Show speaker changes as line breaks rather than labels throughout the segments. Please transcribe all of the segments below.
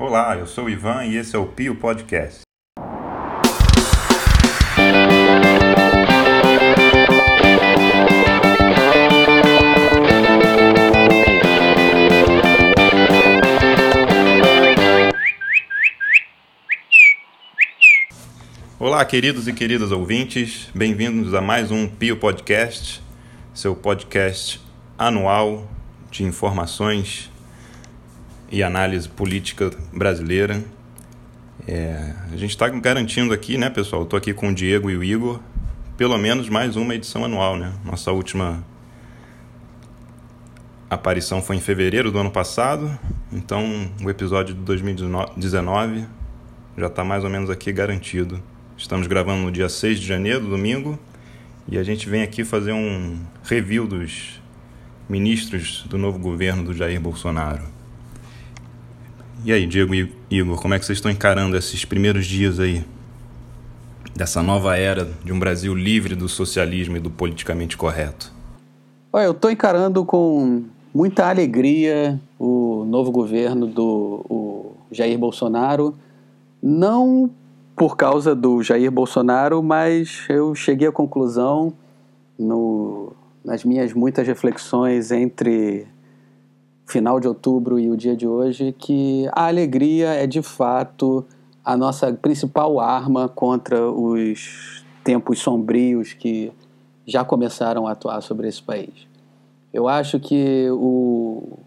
Olá, eu sou o Ivan e esse é o Pio Podcast. Olá, queridos e queridas ouvintes, bem-vindos a mais um Pio Podcast, seu podcast anual de informações e análise política brasileira. É, a gente está garantindo aqui, né, pessoal? Estou aqui com o Diego e o Igor, pelo menos mais uma edição anual, né? Nossa última aparição foi em fevereiro do ano passado, então o episódio de 2019 já está mais ou menos aqui garantido. Estamos gravando no dia 6 de janeiro, domingo, e a gente vem aqui fazer um review dos ministros do novo governo do Jair Bolsonaro. E aí, Diego e Igor, como é que vocês estão encarando esses primeiros dias aí dessa nova era de um Brasil livre do socialismo e do politicamente correto?
Olha, eu estou encarando com muita alegria o novo governo do Jair Bolsonaro, não por causa do Jair Bolsonaro, mas eu cheguei à conclusão no, nas minhas muitas reflexões entre final de outubro e o dia de hoje que a alegria é de fato a nossa principal arma contra os tempos sombrios que já começaram a atuar sobre esse país. Eu acho que o,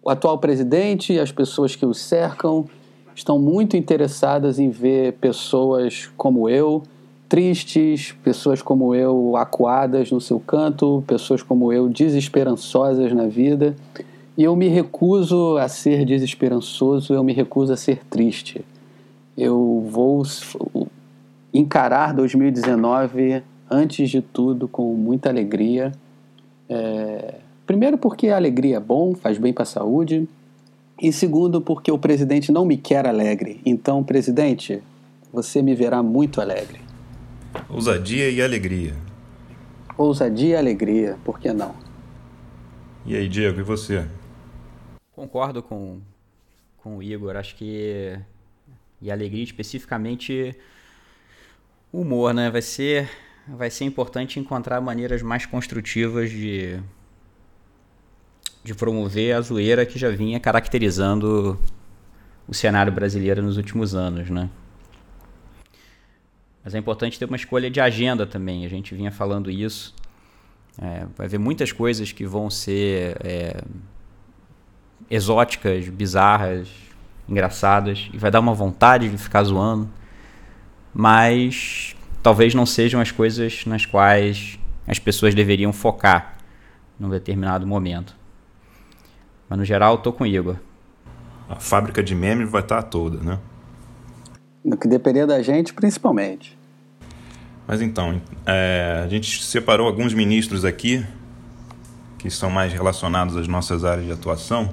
o atual presidente e as pessoas que o cercam estão muito interessadas em ver pessoas como eu tristes, pessoas como eu acuadas no seu canto, pessoas como eu desesperançosas na vida. E eu me recuso a ser desesperançoso, eu me recuso a ser triste. Eu vou encarar 2019, antes de tudo, com muita alegria. É... Primeiro, porque a alegria é bom, faz bem para a saúde. E segundo, porque o presidente não me quer alegre. Então, presidente, você me verá muito alegre.
Ousadia e alegria.
Ousadia e alegria, por que não?
E aí, Diego, e você?
Concordo com, com o Igor. Acho que. E alegria, especificamente, humor, né? Vai ser, vai ser importante encontrar maneiras mais construtivas de de promover a zoeira que já vinha caracterizando o cenário brasileiro nos últimos anos, né? Mas é importante ter uma escolha de agenda também. A gente vinha falando isso. É, vai haver muitas coisas que vão ser é, exóticas, bizarras, engraçadas, e vai dar uma vontade de ficar zoando, mas talvez não sejam as coisas nas quais as pessoas deveriam focar num determinado momento. Mas no geral, tô com o Igor.
A fábrica de memes vai estar toda, né?
No que depender da gente, principalmente.
Mas então, é, a gente separou alguns ministros aqui que são mais relacionados às nossas áreas de atuação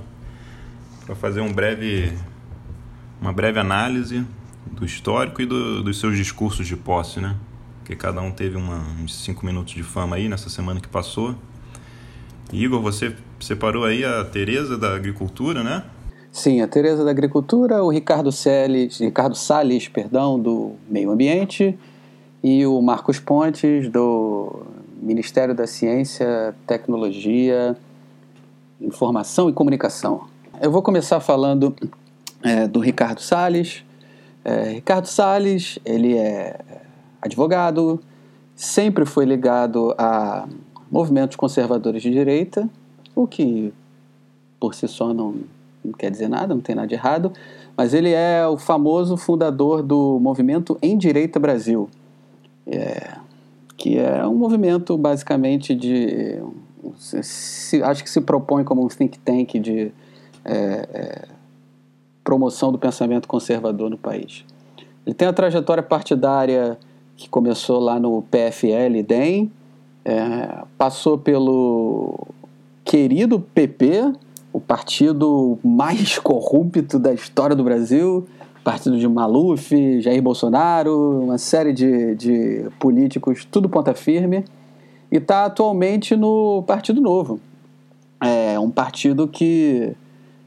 para fazer um breve, uma breve análise do histórico e do, dos seus discursos de posse, né? Porque cada um teve uma, uns cinco minutos de fama aí nessa semana que passou. Igor, você separou aí a Tereza da Agricultura, né?
Sim, a Tereza da Agricultura, o Ricardo Salles, Ricardo Salles, perdão, do Meio Ambiente e o Marcos Pontes do Ministério da Ciência, Tecnologia, Informação e Comunicação. Eu vou começar falando é, do Ricardo Salles. É, Ricardo Salles, ele é advogado, sempre foi ligado a movimentos conservadores de direita, o que por si só não, não quer dizer nada, não tem nada de errado, mas ele é o famoso fundador do movimento Em Direita Brasil, é, que é um movimento basicamente de. Se, acho que se propõe como um think tank de é, é, promoção do pensamento conservador no país. Ele tem a trajetória partidária que começou lá no PFL DEM, é, passou pelo querido PP, o partido mais corrupto da história do Brasil, partido de Maluf, Jair Bolsonaro, uma série de, de políticos, tudo ponta firme, e está atualmente no Partido Novo. É um partido que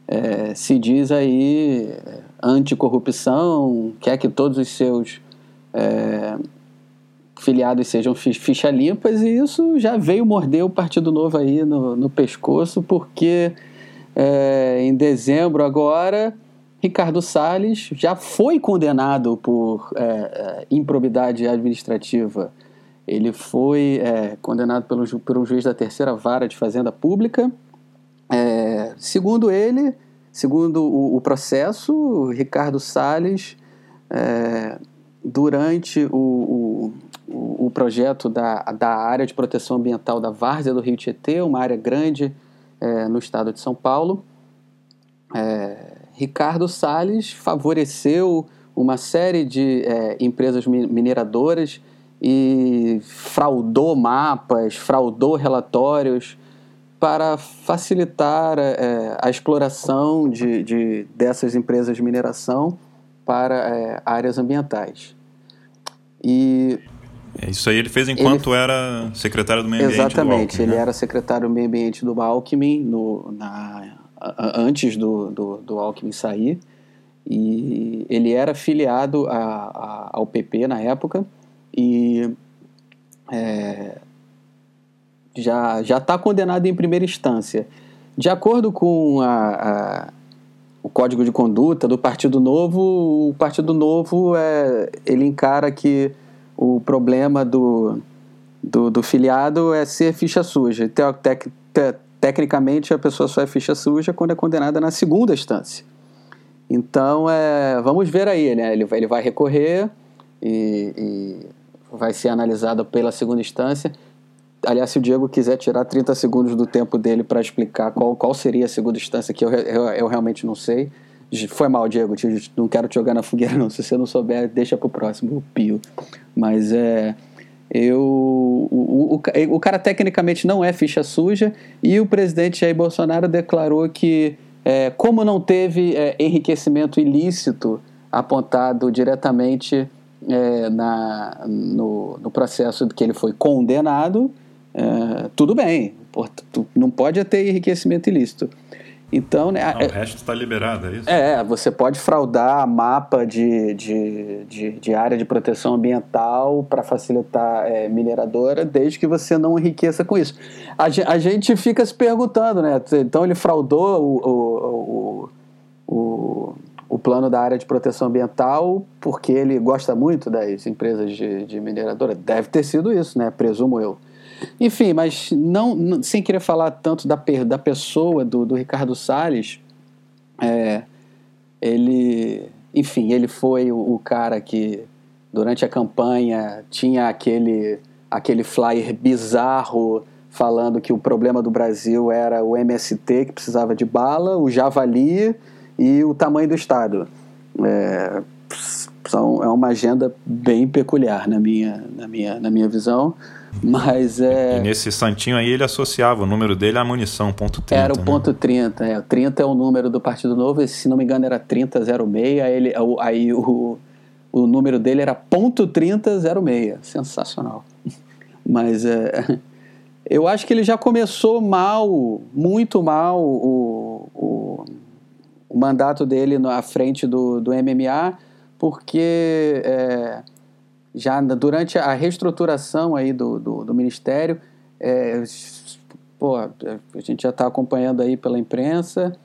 é, se diz aí é, anticorrupção, quer que todos os seus é, filiados sejam ficha limpas, e isso já veio morder o Partido Novo aí no, no pescoço, porque é, em dezembro agora, Ricardo Salles já foi condenado por é, é improbidade administrativa. Ele foi condenado pelo, um juiz da terceira vara de Fazenda Pública. É, segundo ele, segundo o, o processo, Ricardo Salles, é, durante o, o, o, projeto da, da área de proteção ambiental da Várzea do Rio Tietê, uma área grande é, no estado de São Paulo. É, Ricardo Salles favoreceu uma série de é, empresas mineradoras e fraudou mapas, fraudou relatórios para facilitar é, a exploração de, de, dessas empresas de mineração para é, áreas ambientais.
E é, isso aí ele fez enquanto ele, era secretário do meio ambiente
Exatamente,
ele
né? era secretário do meio ambiente do Alckmin no, na, antes do, do, do Alckmin sair. E ele era filiado a, a, ao PP na época e é, já já está condenado em primeira instância. De acordo com a, a, o código de conduta do Partido Novo, o Partido Novo é, ele encara que o problema do, do, do filiado é ser ficha suja. Te, te, te, tecnicamente, a pessoa só é ficha suja quando é condenada na segunda instância. Então, é, vamos ver aí, né? Ele ele vai recorrer e, e vai ser analisado pela segunda instância. Aliás, se o Diego quiser tirar 30 segundos do tempo dele para explicar qual, qual seria a segunda instância, que eu, eu, eu realmente não sei. Foi mal, Diego, te, não quero te jogar na fogueira, não. Se você não souber, deixa para o próximo, o Pio. Mas é. Eu, o, o, o, cara tecnicamente não é ficha suja e o presidente Jair Bolsonaro declarou que, é, como não teve é, enriquecimento ilícito apontado diretamente é, na, no, no processo que ele foi condenado, é, tudo bem, não pode ter enriquecimento ilícito. Então, né,
o resto está liberado, é isso?
É, você pode fraudar mapa de, de, de, de área de proteção ambiental para facilitar é, mineradora, desde que você não enriqueça com isso. A, a, gente fica se perguntando, né? Então ele fraudou o, o, o, o, o plano da área de proteção ambiental porque ele gosta muito das empresas de, de mineradora? Deve ter sido isso, né? Presumo eu. Enfim, mas não, não, sem querer falar tanto da, da pessoa do, do Ricardo Salles, é, ele, enfim, ele foi o, o, cara que durante a campanha tinha aquele, aquele flyer bizarro falando que o problema do Brasil era o MST que precisava de bala, o javali e o tamanho do Estado. É, são, é uma agenda bem peculiar na minha, na minha, na minha visão. Mas é.
E nesse santinho aí ele associava o número dele à munição, ponto 30.
Era o né? ponto 30, é. O 30 é o número do Partido Novo, e, se não me engano era 3006, aí, ele, aí o, o número dele era ponto 3006. Sensacional. Mas é. Eu acho que ele já começou mal, muito mal, o, o, o mandato dele à frente do, do MMA, porque. É, já durante a reestruturação aí do, do, do Ministério, é, pô, a gente já está acompanhando aí pela imprensa,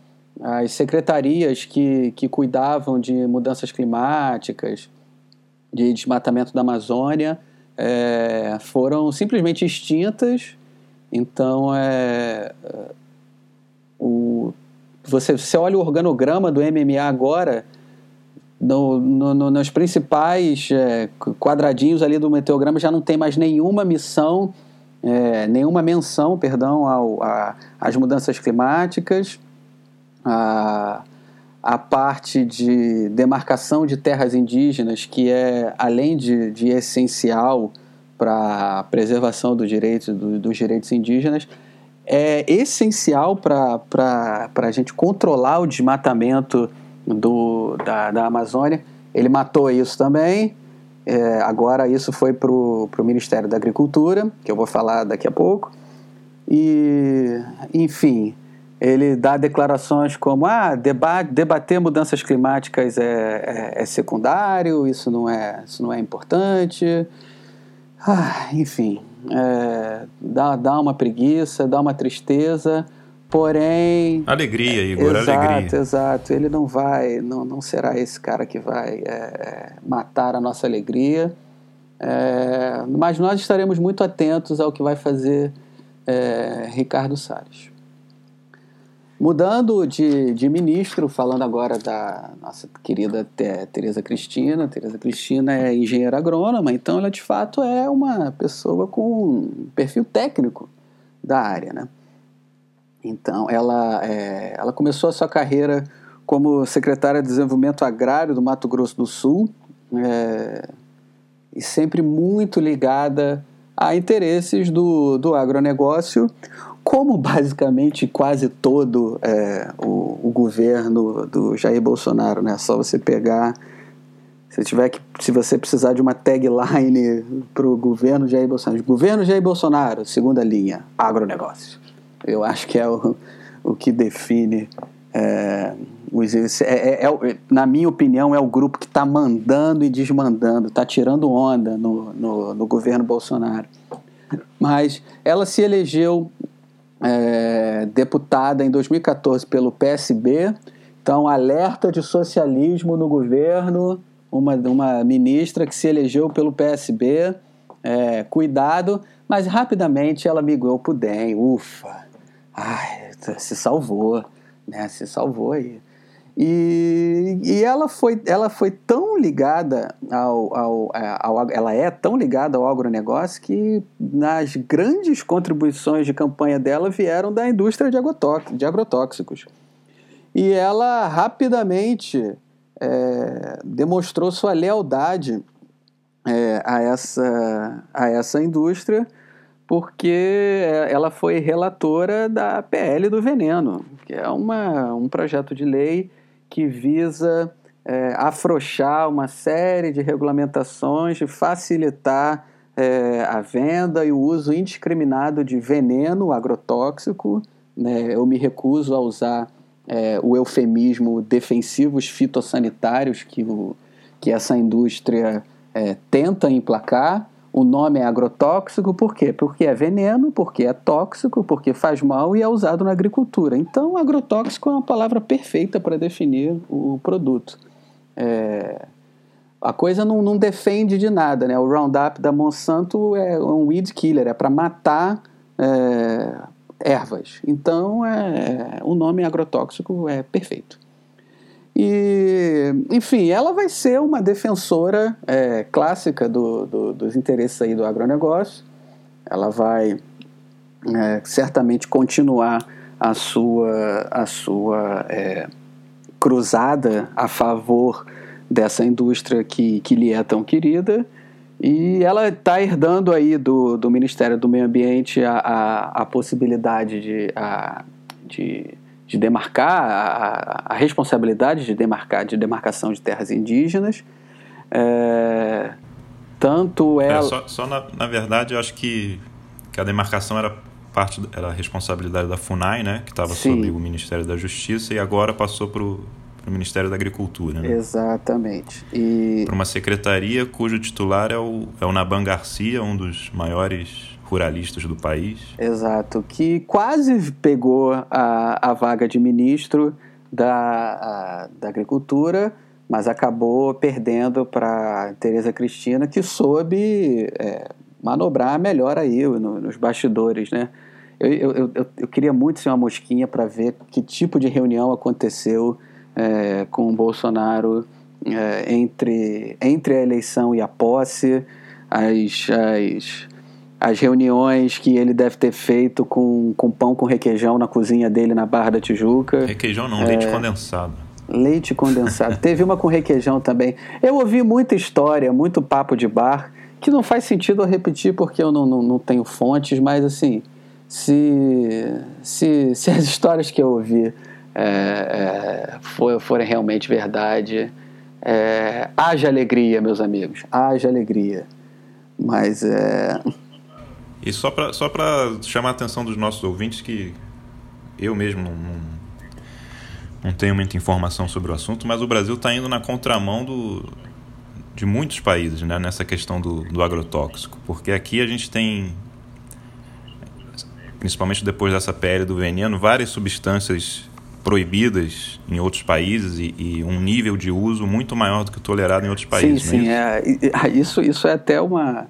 as secretarias que, que cuidavam de mudanças climáticas, de desmatamento da Amazônia, é, foram simplesmente extintas. Então, é, o, você, você olha o organograma do MMA agora, no, no, no, nos principais é, quadradinhos ali do meteograma já não tem mais nenhuma missão, é, nenhuma menção, perdão, ao, a, às mudanças climáticas, a, a parte de demarcação de terras indígenas, que é, além de, de essencial para a preservação do direito, do, dos direitos indígenas, é essencial para a gente controlar o desmatamento do, da, da Amazônia. Ele matou isso também. É, agora isso foi para o Ministério da Agricultura, que eu vou falar daqui a pouco. E, enfim, ele dá declarações como ah, debate, debater mudanças climáticas é, é, é, secundário, isso não é, isso não é importante. Ah, enfim, é, dá, dá uma preguiça, dá uma tristeza, porém.
Alegria, Igor,
exato,
alegria.
Exato, ele não vai, não, não será esse cara que vai é, matar a nossa alegria. É, mas nós estaremos muito atentos ao que vai fazer é, Ricardo Salles. Mudando de, de ministro, falando agora da nossa querida Tereza Cristina. Tereza Cristina é engenheira agrônoma, então ela de fato é uma pessoa com um perfil técnico da área. Né? Então ela, é, ela começou a sua carreira como secretária de Desenvolvimento Agrário do Mato Grosso do Sul é, e sempre muito ligada a interesses do, do agronegócio, como basicamente quase todo é, o, o, governo do Jair Bolsonaro, né? Só você pegar, se tiver que, se você precisar de uma tagline para o governo Jair Bolsonaro, governo Jair Bolsonaro, segunda linha, agronegócio. Eu acho que é o, o que define é, é, é, é, na minha opinião, é o grupo que está mandando e desmandando, está tirando onda no, no, no, governo Bolsonaro. Mas ela se elegeu é, deputada em 2014 pelo PSB, então alerta de socialismo no governo, uma, uma ministra que se elegeu pelo PSB, é, cuidado, mas rapidamente ela migrou para o DEM, ufa, ai, se salvou, né, se salvou aí. E, e ela, foi, ela foi tão ligada ao, ao, ao, Ela é tão ligada ao agronegócio que nas grandes contribuições de campanha dela vieram da indústria de, de agrotóxicos. E ela rapidamente é, demonstrou sua lealdade é, a, essa, a essa indústria porque ela foi relatora da PL do veneno, que é uma, um projeto de lei que visa é, afrouxar uma série de regulamentações e facilitar é, a venda e o uso indiscriminado de veneno agrotóxico. Né? Eu me recuso a usar é, o eufemismo defensivos fitossanitários que, o, que essa indústria é, tenta emplacar o nome é agrotóxico por quê? Porque é veneno, porque é tóxico, porque faz mal e é usado na agricultura. Então, agrotóxico é uma palavra perfeita para definir o produto. É... A coisa não, não, defende de nada, né? O Roundup da Monsanto é um weed killer, é para matar é, ervas. Então, é, o nome agrotóxico é perfeito. E, enfim, ela vai ser uma defensora é, clássica do, do, dos interesses aí do agronegócio. Ela vai é, certamente continuar a sua, a sua é, cruzada a favor dessa indústria que, que lhe é tão querida. E ela está herdando aí do, do Ministério do Meio Ambiente a, a, a possibilidade de, a, de de demarcar, a, a, responsabilidade de demarcar, de demarcação de terras indígenas. É, tanto ela.
É, só, só na, na, verdade, eu acho que, que a demarcação era parte era a responsabilidade da FUNAI, né, que estava sob o Ministério da Justiça, e agora passou para o Ministério da Agricultura. Né?
Exatamente. E...
Para uma secretaria cujo titular é o, é o Naban Garcia, um dos maiores ruralistas do país.
Exato, que quase pegou a, a vaga de ministro da, a, da Agricultura, mas acabou perdendo para Tereza Cristina, que soube é, manobrar melhor aí no, nos bastidores, né? Eu, eu, eu, eu, queria muito ser uma mosquinha para ver que tipo de reunião aconteceu é, com o Bolsonaro é, entre, entre a eleição e a posse, as, as as reuniões que ele deve ter feito com, com pão com requeijão na cozinha dele na Barra da Tijuca.
Requeijão não, é, leite condensado.
Leite condensado. Teve uma com requeijão também. Eu ouvi muita história, muito papo de bar, que não faz sentido eu repetir porque eu não, não, não tenho fontes, mas assim, se, se, se as histórias que eu ouvi é, é, for, forem realmente verdade, é, haja alegria, meus amigos, haja alegria. Mas é.
E só para só chamar a atenção dos nossos ouvintes que eu mesmo não, não, não tenho muita informação sobre o assunto, mas o Brasil está indo na contramão do, de muitos países né, nessa questão do, do agrotóxico, porque aqui a gente tem, principalmente depois dessa PL do veneno, várias substâncias proibidas em outros países e, e, um nível de uso muito maior do que tolerado em outros países.
Sim, sim. É, é, isso, isso é até uma,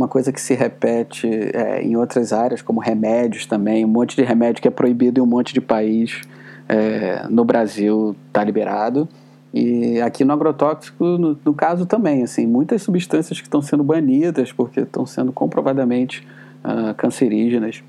uma coisa que se repete é, em outras áreas, como remédios também. Um monte de remédio que é proibido em um monte de país. É, no Brasil está liberado. E aqui no agrotóxico, no, no, caso também, assim, muitas substâncias que estão sendo banidas porque estão sendo comprovadamente uh, cancerígenas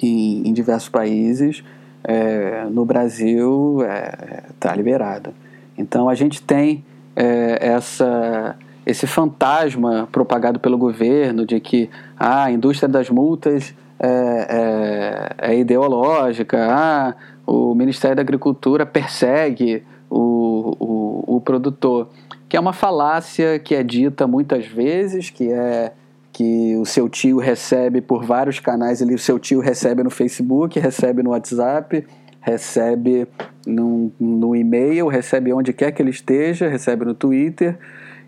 em, em diversos países é, no Brasil está é, tá liberado. Então a gente tem é, essa, esse fantasma propagado pelo governo de que ah, a indústria das multas é, é, é ideológica, ah, o Ministério da Agricultura persegue o, o, o produtor, que é uma falácia que é dita muitas vezes, que é que o seu tio recebe por vários canais, ele, o seu tio recebe no Facebook, recebe no WhatsApp, recebe no, no e-mail, recebe onde quer que ele esteja, recebe no Twitter,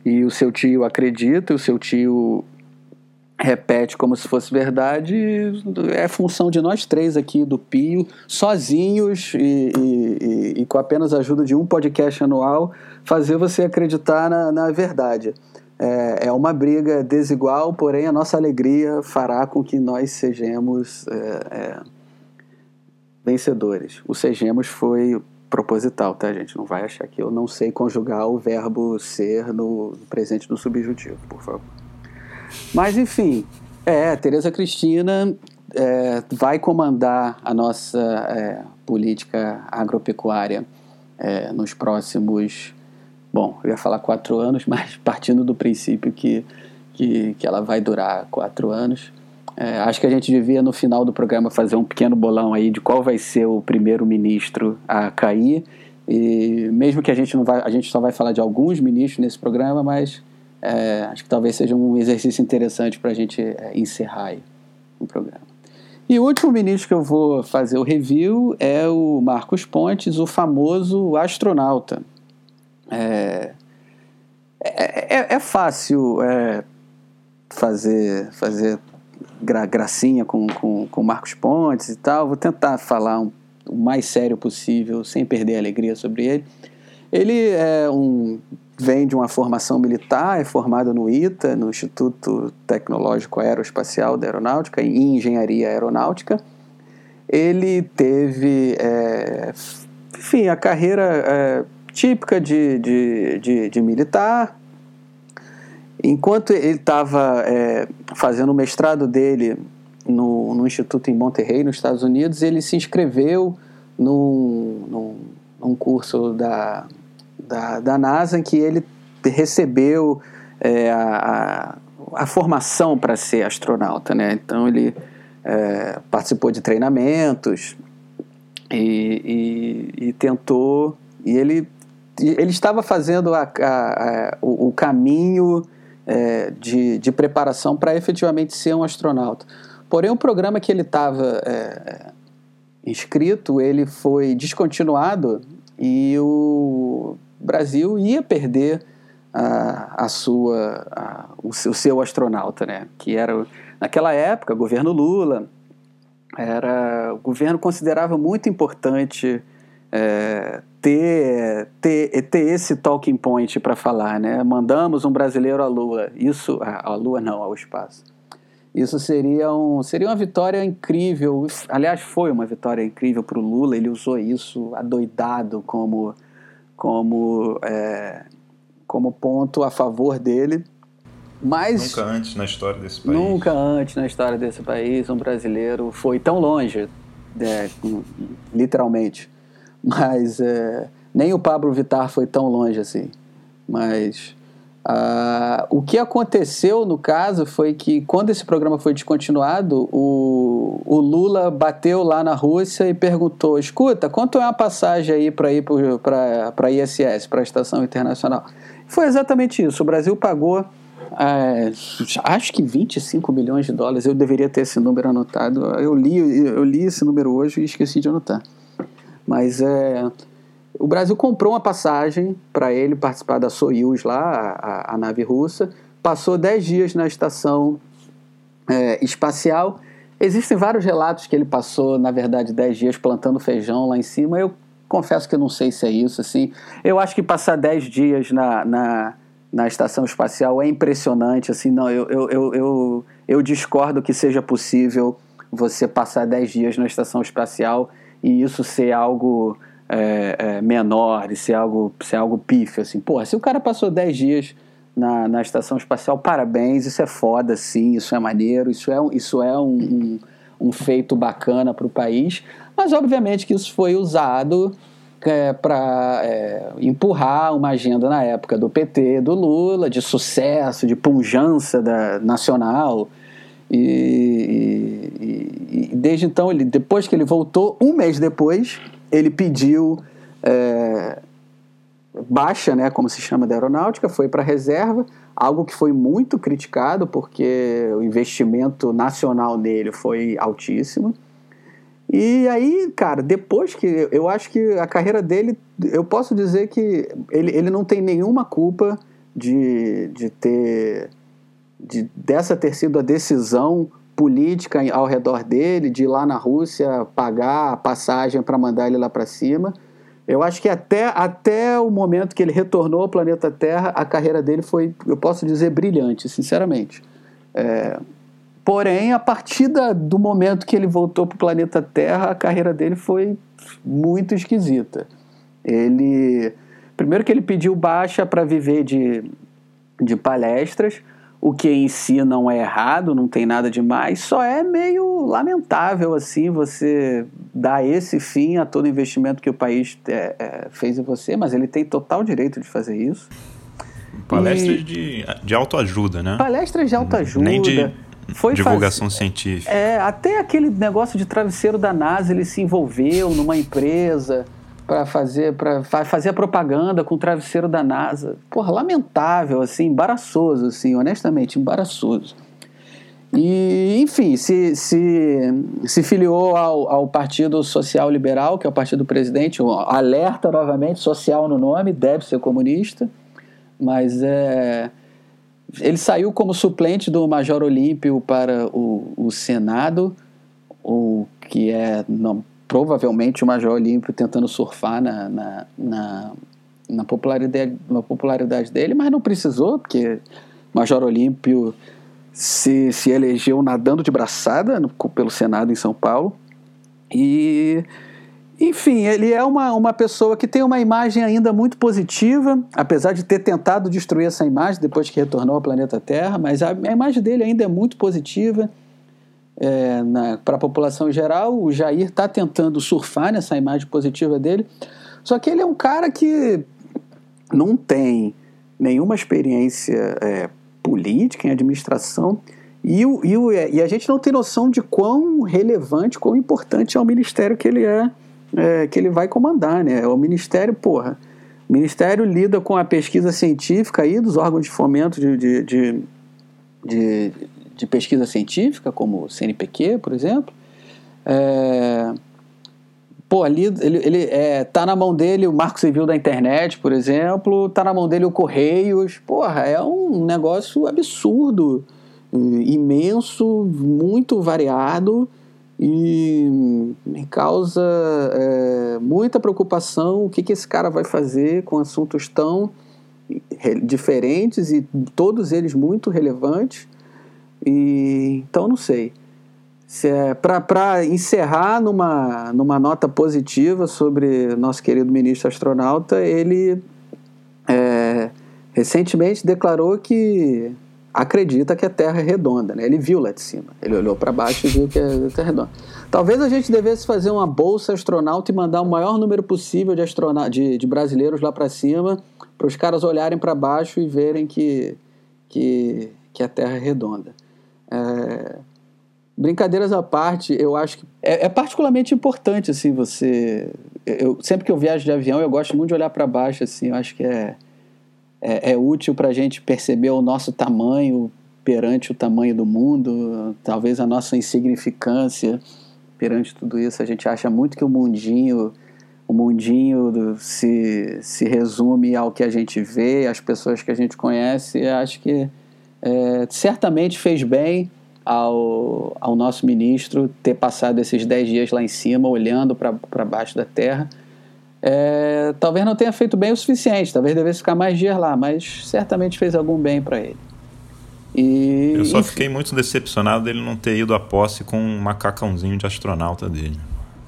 e o seu tio acredita, o seu tio repete como se fosse verdade, é função de nós três aqui do Pio, sozinhos e, e, e, com apenas a ajuda de um podcast anual, fazer você acreditar na, na verdade. É, é uma briga desigual, porém a nossa alegria fará com que nós sejamos é, é, vencedores. O sejamos foi proposital, tá, gente? Não vai achar que eu não sei conjugar o verbo ser no presente do subjuntivo, por favor. Mas, enfim, é, Tereza Cristina é, vai comandar a nossa é, política agropecuária é, nos próximos bom, eu ia falar quatro anos, mas partindo do princípio que, que, que ela vai durar quatro anos. É, acho que a gente devia, no final do programa, fazer um pequeno bolão aí de qual vai ser o primeiro-ministro a cair. E mesmo que a gente não vai, a gente só vai falar de alguns ministros nesse programa, mas é, acho que talvez seja um exercício interessante para a gente é, encerrar o programa. E o último ministro que eu vou fazer o review é o Marcos Pontes, o famoso astronauta. É, é, é, é fácil é, fazer, fazer gra, gracinha com, com, com Marcos Pontes e tal. Vou tentar falar um, o mais sério possível, sem perder a alegria sobre ele. Ele é um, vem de uma formação militar, é formado no ITA, no Instituto Tecnológico Aeroespacial da Aeronáutica, em Engenharia Aeronáutica. Ele teve, é, enfim, a carreira é, típica de, de, de, de militar. Enquanto ele estava é, fazendo o mestrado dele no, no Instituto em Monterrey, nos Estados Unidos, ele se inscreveu num, num, num curso da, da, da, NASA em que ele recebeu é, a, a, formação para ser astronauta. Né? Então ele é, participou de treinamentos e, e, e tentou. E ele ele estava fazendo a, a, a, o, o, caminho é, de, de, preparação para efetivamente ser um astronauta. Porém, o programa que ele estava é, inscrito, ele foi descontinuado e o Brasil ia perder a, a sua, a, o, seu, o, seu, astronauta, né? Que era naquela época, governo Lula, era o governo considerava muito importante é, ter, ter, ter esse talking point para falar, né? Mandamos um brasileiro à Lua. Isso, à Lua não, ao espaço. Isso seria, um, seria uma vitória incrível. Aliás, foi uma vitória incrível para o Lula. Ele usou isso adoidado como, como, é, como ponto a favor dele. Mas
nunca antes na história desse país.
Nunca antes na história desse país um brasileiro foi tão longe, é, literalmente mas é, nem o Pablo Vittar foi tão longe assim. Mas o que aconteceu no caso foi que quando esse programa foi descontinuado, o, o Lula bateu lá na Rússia e perguntou: escuta, quanto é uma passagem aí para ir para a ISS, para a Estação Internacional? Foi exatamente isso. O Brasil pagou é, acho que 25 milhões de dólares. Eu deveria ter esse número anotado. Eu li, eu li esse número hoje e esqueci de anotar. Mas é, o Brasil comprou uma passagem para ele participar da Soyuz lá, a, a, nave russa. Passou 10 dias na estação é, espacial. Existem vários relatos que ele passou, na verdade, 10 dias plantando feijão lá em cima. Eu confesso que não sei se é isso. Assim. Eu acho que passar 10 dias na, na na estação espacial é impressionante. Assim, não, eu, eu, eu, eu, eu discordo que seja possível você passar 10 dias na estação espacial e isso ser algo é, é, menor, e ser algo, ser algo pífio. Assim. Porra, se o cara passou 10 dias na, na estação espacial, parabéns, isso é foda, sim, isso é maneiro, isso é, isso é um, um, um feito bacana para o país, mas obviamente que isso foi usado é, para é, empurrar uma agenda na época do PT, do Lula, de sucesso, de punjança da, nacional. E, e, e, desde então, ele, depois que ele voltou, um mês depois, ele pediu é, baixa, né, como se chama da aeronáutica, foi para reserva, algo que foi muito criticado porque o investimento nacional nele foi altíssimo. E aí, cara, depois que. Eu acho que a carreira dele. Eu posso dizer que ele, ele não tem nenhuma culpa de, de ter. De, dessa ter sido a decisão política ao redor dele, de ir lá na Rússia pagar a passagem para mandar ele lá para cima. Eu acho que até, até o momento que ele retornou ao planeta Terra, a carreira dele foi, eu posso dizer, brilhante, sinceramente. É, Porém, a partir da, do momento que ele voltou para o planeta Terra, a carreira dele foi muito esquisita. Ele. Primeiro que ele pediu baixa para viver de, de palestras, o que em si não é errado, não tem nada demais, só é meio lamentável assim você dar esse fim a todo investimento que o país é, é, fez em você, mas ele tem total direito de fazer isso.
Palestras e... de, de autoajuda, né?
Palestras de autoajuda.
Nem de foi divulgação faz... científica.
É, até aquele negócio de travesseiro da NASA, ele se envolveu numa empresa para fazer para fazer a propaganda com o travesseiro da NASA. Porra, lamentável assim, embaraçoso assim, honestamente, embaraçoso. E, enfim, se, se, se filiou ao, ao Partido Social Liberal, que é o partido do presidente, alerta novamente, social no nome, deve ser comunista, mas é, ele saiu como suplente do Major Olímpio para o, o Senado, o que é não, provavelmente o Major Olímpio tentando surfar na, na, na, na, popularidade, na popularidade dele, mas não precisou, porque Major Olímpio se, se elegeu nadando de braçada no, pelo Senado em São Paulo. E enfim, ele é uma, uma pessoa que tem uma imagem ainda muito positiva, apesar de ter tentado destruir essa imagem depois que retornou ao planeta Terra, mas a, a imagem dele ainda é muito positiva é, para a população geral. O Jair está tentando surfar nessa imagem positiva dele, só que ele é um cara que não tem nenhuma experiência é, política em administração. E, o, e, o, e a gente não tem noção de quão relevante, quão importante é o ministério que ele é é, que ele vai comandar, né? O Ministério, porra. O Ministério lida com a pesquisa científica aí dos órgãos de fomento de, de, de, de, de pesquisa científica, como o CNPq, por exemplo. É, pô, ali ele, ele é, tá na mão dele o Marco Civil da Internet, por exemplo, tá na mão dele o Correios. Porra, é um negócio absurdo, imenso, muito variado e me causa é, muita preocupação o que, que esse cara vai fazer com assuntos tão diferentes e todos eles muito relevantes. E, então, não sei. Se é Para encerrar numa, numa nota positiva sobre nosso querido ministro astronauta, ele é, recentemente declarou que acredita que a Terra é redonda, né? Ele viu lá de cima. Ele olhou para baixo e viu que a Terra é redonda. Talvez a gente devesse fazer uma bolsa astronauta e mandar o maior número possível de, de, de brasileiros lá para cima, para os caras olharem para baixo e verem que, que, que a Terra é redonda. É... Brincadeiras à parte, eu acho que é, é particularmente importante assim você. Eu sempre que eu viajo de avião, eu gosto muito de olhar para baixo assim. Eu acho que é é, é útil para a gente perceber o nosso tamanho perante o tamanho do mundo, talvez a nossa insignificância perante tudo isso. A gente acha muito que o mundinho, o mundinho se, se resume ao que a gente vê, às pessoas que a gente conhece. Acho que é, certamente fez bem ao, ao nosso ministro ter passado esses dez dias lá em cima, olhando para baixo da terra. É, talvez não tenha feito bem o suficiente, talvez devesse ficar mais dias lá, mas certamente fez algum bem para ele.
E, Eu só enfim. fiquei muito decepcionado dele não ter ido à posse com um macacãozinho de astronauta dele.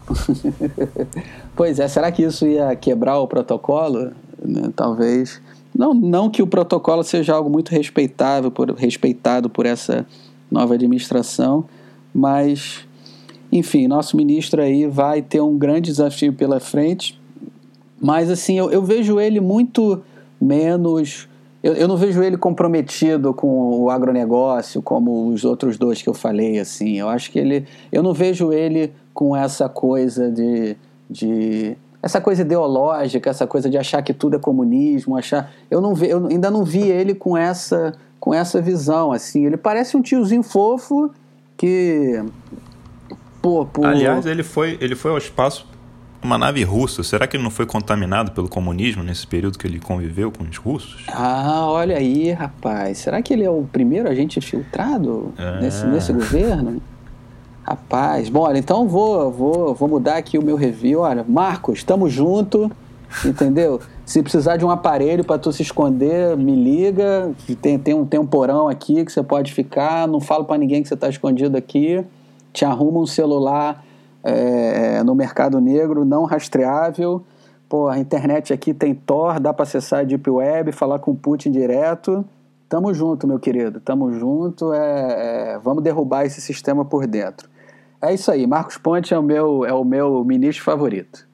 pois é, será que isso ia quebrar o protocolo? Né, talvez. Não, não que o protocolo seja algo muito respeitável, por, respeitado por essa nova administração, mas, enfim, nosso ministro aí vai ter um grande desafio pela frente. Mas, assim, eu, eu vejo ele muito menos eu, eu não vejo ele comprometido com o agronegócio como os outros dois que eu falei, assim. Eu acho que ele. Eu não vejo ele com essa coisa de. de essa coisa ideológica, essa coisa de achar que tudo é comunismo, achar. Eu, não vi, eu ainda não vi ele com essa, com essa visão, assim. Ele parece um tiozinho fofo que.
Pô, pô... Aliás, ele foi, ele foi ao espaço uma nave russa, será que ele não foi contaminado pelo comunismo nesse período que ele conviveu com os russos?
Ah, olha aí, rapaz. Será que ele é o primeiro agente filtrado é. nesse, nesse governo? Rapaz, bom, olha, então vou, vou, vou mudar aqui o meu review. Olha, Marcos, estamos junto, entendeu? Se precisar de um aparelho para tu se esconder, me liga. Tem, tem, um, tem um porão aqui que você pode ficar. Não falo para ninguém que você está escondido aqui. Te arruma um celular é, no mercado negro não rastreável. Pô, a internet aqui tem Tor, dá para acessar a Deep Web, falar com o Putin direto. Tamo junto, meu querido, tamo junto. É, é, vamos derrubar esse sistema por dentro. É isso aí, Marcos Ponte é o meu, é o meu ministro favorito.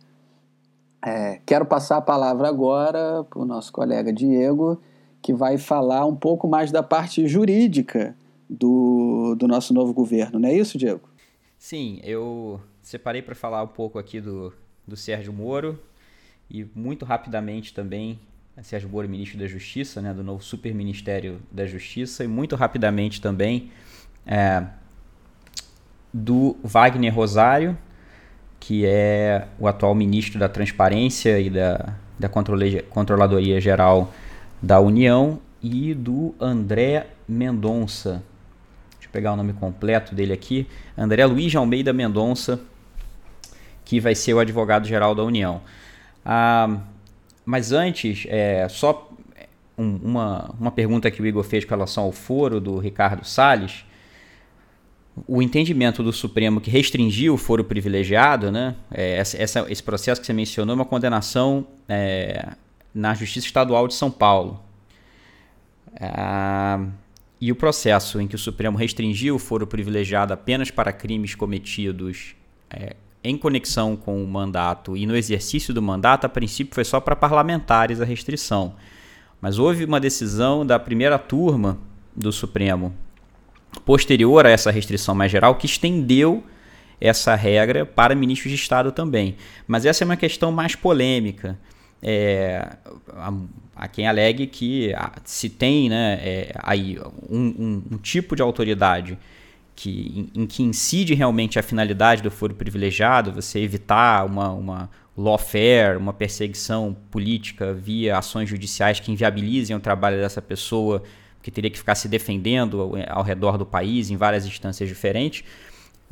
É, quero passar a palavra agora para o nosso colega Diego, que vai falar um pouco mais da parte jurídica do, do nosso novo governo, não é isso, Diego?
Sim, eu separei para falar um pouco aqui do, do Sérgio Moro e muito rapidamente também Sérgio Moro, ministro da Justiça, né, do novo super ministério da Justiça, e muito rapidamente também é, do Wagner Rosário, que é o atual ministro da Transparência e da, da Controladoria Geral da União, e do André Mendonça. Deixa eu pegar o nome completo dele aqui. André Luiz Almeida Mendonça, que vai ser o advogado-geral da União. Ah, mas antes, é, só um, uma, uma pergunta que o Igor fez com relação ao foro do Ricardo Salles. O entendimento do Supremo que restringiu o foro privilegiado, né? É, essa, esse processo que você mencionou é uma condenação é, na Justiça Estadual de São Paulo. Ah, e o processo em que o Supremo restringiu o foro privilegiado apenas para crimes cometidos é, em conexão com o mandato e no exercício do mandato, a princípio foi só para parlamentares a restrição. Mas houve uma decisão da primeira turma do Supremo, posterior a essa restrição mais geral, que estendeu essa regra para ministros de Estado também. Mas essa é uma questão mais polêmica. É, a, a, quem alegue que se tem né, é, aí um, um, um tipo de autoridade que, em, em, que incide realmente a finalidade do foro privilegiado, você evitar uma, uma lawfare, uma perseguição política via ações judiciais que inviabilizem o trabalho dessa pessoa, que teria que ficar se defendendo ao, ao redor do país em várias instâncias diferentes.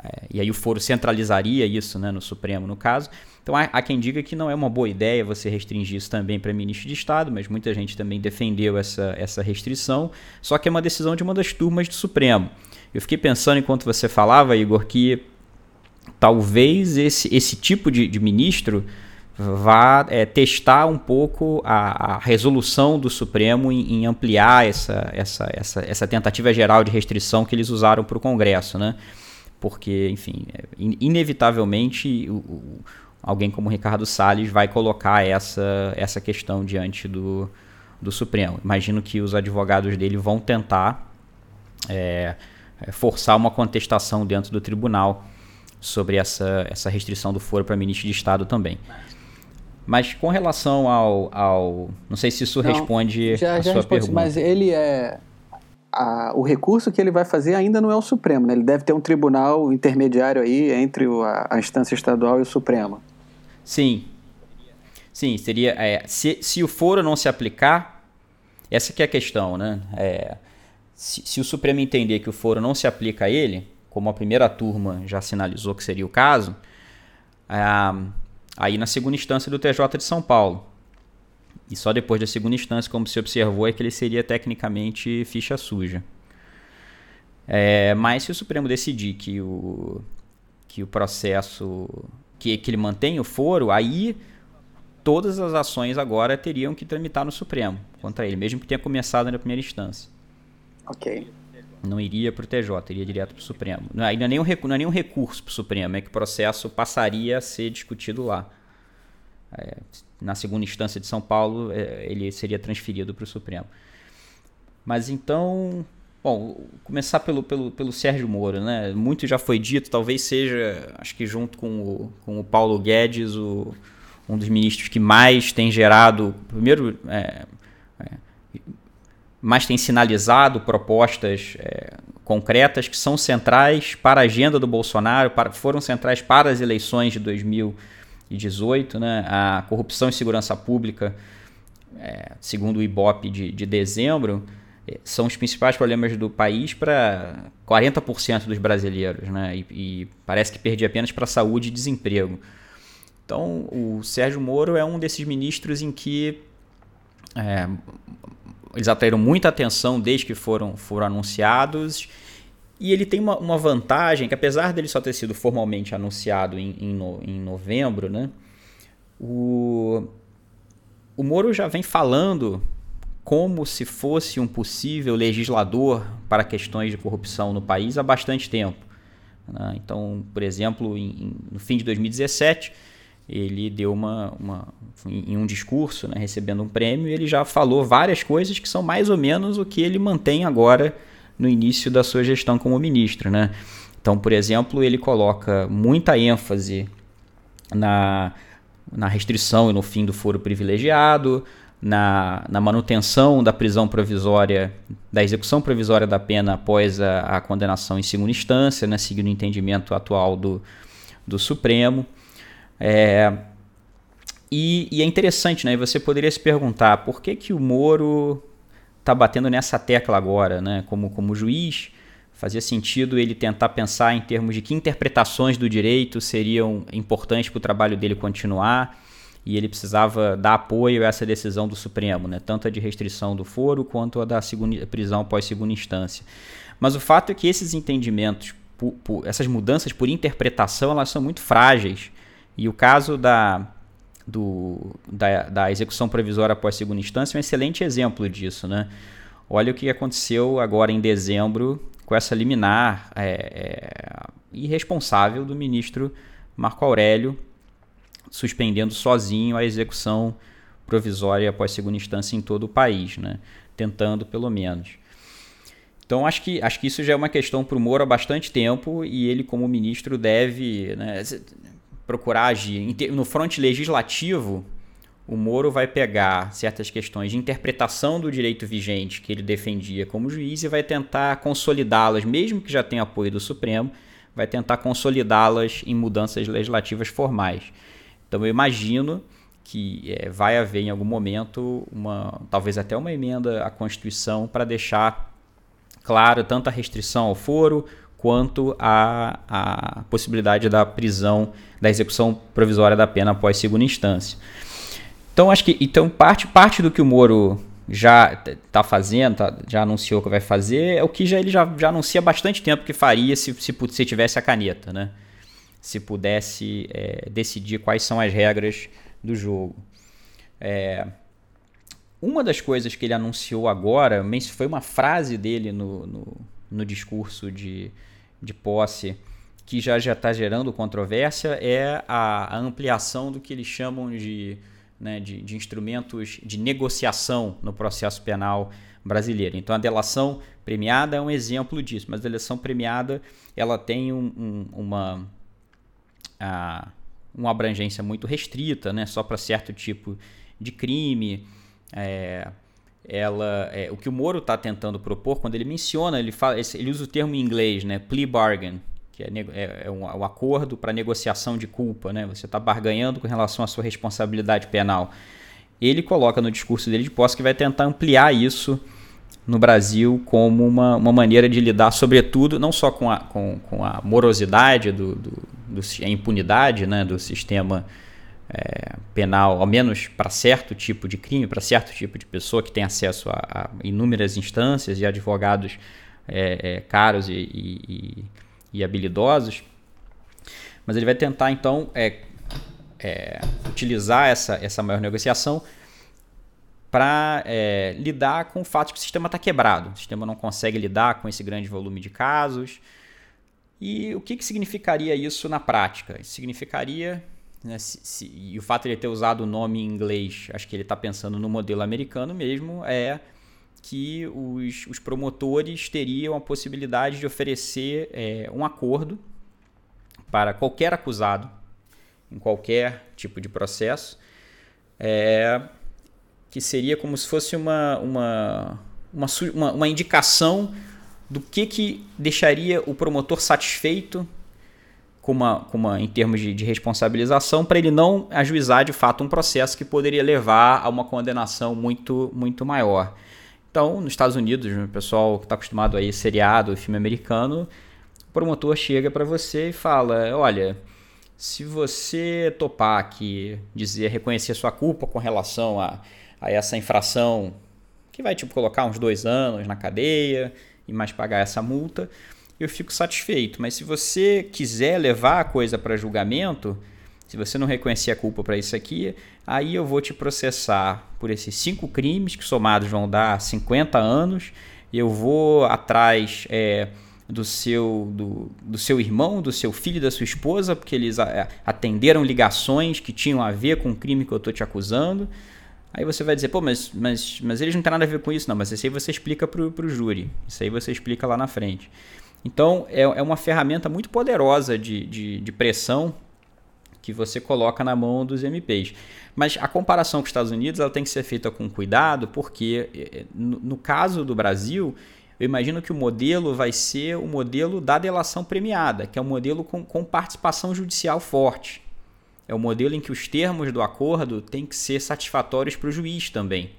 É, e aí o foro centralizaria isso né, no Supremo, no caso. Então há, há, quem diga que não é uma boa ideia você restringir isso também para ministro de Estado, mas muita gente também defendeu essa, essa restrição, só que é uma decisão de uma das turmas do Supremo. Eu fiquei pensando enquanto você falava, Igor, que talvez esse, esse tipo de, de ministro vá é, testar um pouco a, a, resolução do Supremo em, em, ampliar essa, essa, essa, essa tentativa geral de restrição que eles usaram para o Congresso, né? Porque, enfim, é, inevitavelmente alguém como Ricardo Salles vai colocar essa, essa questão diante do, do Supremo. Imagino que os advogados dele vão tentar é, é, forçar uma contestação dentro do tribunal sobre essa, essa restrição do foro para ministro de Estado também. Mas com relação ao. ao não sei se isso não, responde já, a já sua responde, pergunta.
Mas ele é. A, o recurso que ele vai fazer ainda não é o Supremo, né? Ele deve ter um tribunal intermediário aí entre o, a, a, instância estadual e o Supremo.
Sim. Sim, seria. É, se, se o foro não se aplicar, essa que é a questão, né? É, se, se o Supremo entender que o foro não se aplica a ele, como a primeira turma já sinalizou que seria o caso, é, aí na segunda instância do TJ de São Paulo. E só depois da segunda instância, como se observou, é que ele seria tecnicamente ficha suja. É, mas se o Supremo decidir que o, que o processo. Que, que ele mantém o foro, aí todas as ações agora teriam que tramitar no Supremo contra ele, mesmo que tenha começado na primeira instância.
Ok.
Não iria para o TJ, iria direto para o Supremo. Não, não, é nenhum, não é nenhum recurso para o Supremo, é que o processo passaria a ser discutido lá. É, na segunda instância de São Paulo, é, ele seria transferido para o Supremo. Mas então, bom, começar pelo, pelo, pelo Sérgio Moro, né? Muito já foi dito, talvez seja, acho que junto com o, com o Paulo Guedes, o, um dos ministros que mais tem gerado, primeiro, é, mais tem sinalizado propostas é, concretas que são centrais para a agenda do Bolsonaro, para, foram centrais para as eleições de 2018, né? A corrupção e segurança pública, é, segundo o IBOP de, de dezembro, é, são os principais problemas do país para 40% dos brasileiros, né? E, e, parece que perdi apenas para saúde e desemprego. Então, o Sérgio Moro é um desses ministros em que é, eles atraíram muita atenção desde que foram, foram anunciados. E ele tem uma, uma vantagem que, apesar dele só ter sido formalmente anunciado em, em, no, em novembro, né, o, o Moro já vem falando como se fosse um possível legislador para questões de corrupção no país há bastante tempo. Né? Então, por exemplo, em, no fim de 2017 ele deu uma, uma em um discurso, né, recebendo um prêmio, ele já falou várias coisas que são mais ou menos o que ele mantém agora no início da sua gestão como ministro, né? Então, por exemplo, ele coloca muita ênfase na, na restrição e no fim do foro privilegiado, na, na manutenção da prisão provisória, da execução provisória da pena após a, a condenação em segunda instância, né, seguindo o entendimento atual do, do Supremo. É, e, e, é interessante, né? Você poderia se perguntar por que, que o Moro está batendo nessa tecla agora, né? Como, como juiz, fazia sentido ele tentar pensar em termos de que interpretações do direito seriam importantes para o trabalho dele continuar e ele precisava dar apoio a essa decisão do Supremo, né? tanto a de restrição do foro quanto a da segunda, prisão após segunda instância. Mas o fato é que esses entendimentos, por, por, essas mudanças por interpretação, elas são muito frágeis e o caso da, do, da, da execução provisória após segunda instância é um excelente exemplo disso. Né? Olha o que aconteceu agora em dezembro com essa liminar é, é, irresponsável do ministro Marco Aurélio, suspendendo sozinho a execução provisória após segunda instância em todo o país, né? tentando pelo menos. Então acho que, acho que isso já é uma questão para o Moro há bastante tempo e ele, como ministro, deve. Né, procurar agir. No fronte legislativo, o Moro vai pegar certas questões de interpretação do direito vigente que ele defendia como juiz e vai tentar consolidá-las, mesmo que já tenha apoio do Supremo, vai tentar consolidá-las em mudanças legislativas formais. Então eu imagino que é, vai haver em algum momento uma, talvez até uma emenda à Constituição para deixar claro tanto a restrição ao foro quanto à, possibilidade da prisão, da execução provisória da pena após segunda instância. Então, acho que então parte, parte do que o Moro já está fazendo, tá, já anunciou que vai fazer, é o que já, ele já, já anuncia há bastante tempo que faria se, se, se tivesse a caneta, né? se pudesse é, decidir quais são as regras do jogo. É, uma das coisas que ele anunciou agora, foi uma frase dele no, no discurso de, de posse que já já está gerando controvérsia é a, a, ampliação do que eles chamam de, né, de, de, instrumentos de negociação no processo penal brasileiro. Então a delação premiada é um exemplo disso, mas a delação premiada ela tem um, um, uma, a, uma abrangência muito restrita, né? só para certo tipo de crime. É, ela, é, o que o Moro está tentando propor, quando ele menciona, ele, fala, ele usa o termo em inglês, né? plea bargain, que é, é, é um, um, acordo para negociação de culpa, né? você está barganhando com relação à sua responsabilidade penal. Ele coloca no discurso dele de posse que vai tentar ampliar isso no Brasil como uma, uma maneira de lidar, sobretudo, não só com a, com, com a morosidade, do, do, do a impunidade né, do sistema é, penal, ao menos para certo tipo de crime, para certo tipo de pessoa que tem acesso a, a inúmeras instâncias e advogados é, é, caros e, e, e, habilidosos. Mas ele vai tentar, então, é, é, utilizar essa, essa maior negociação para é, lidar com o fato de que o sistema está quebrado. O sistema não consegue lidar com esse grande volume de casos. E o que, que significaria isso na prática? Significaria. Né, se, se, e o fato de ele ter usado o nome em inglês, acho que ele está pensando no modelo americano mesmo, é que os, os promotores teriam a possibilidade de oferecer é, um acordo para qualquer acusado, em qualquer tipo de processo, é, que seria como se fosse uma, uma, uma, uma, indicação do que, que deixaria o promotor satisfeito com uma, com uma, em termos de, de responsabilização para ele não ajuizar de fato um processo que poderia levar a uma condenação muito, muito maior. Então, nos Estados Unidos, o pessoal que está acostumado a seriado, filme americano, o promotor chega para você e fala: olha, se você topar aqui dizer reconhecer sua culpa com relação a a essa infração que vai tipo colocar uns dois anos na cadeia e mais pagar essa multa, eu fico satisfeito. Mas se você quiser levar a coisa para julgamento, se você não reconhecer a culpa para isso aqui, aí eu vou te processar por esses cinco crimes que somados vão dar 50 anos. Eu vou atrás é, do seu do, do seu irmão, do seu filho, da sua esposa, porque eles atenderam ligações que tinham a ver com o crime que eu estou te acusando. Aí você vai dizer, pô, mas, mas, mas eles não têm nada a ver com isso, não. Mas isso aí você explica para o júri. Isso aí você explica lá na frente. Então, é, é uma ferramenta muito poderosa de, de, de pressão que você coloca na mão dos MPs. Mas a comparação com os Estados Unidos ela tem que ser feita com cuidado, porque é, no, no caso do Brasil, eu imagino que o modelo vai ser o modelo da delação premiada, que é um modelo com, com participação judicial forte. É o modelo em que os termos do acordo têm que ser satisfatórios para o juiz também.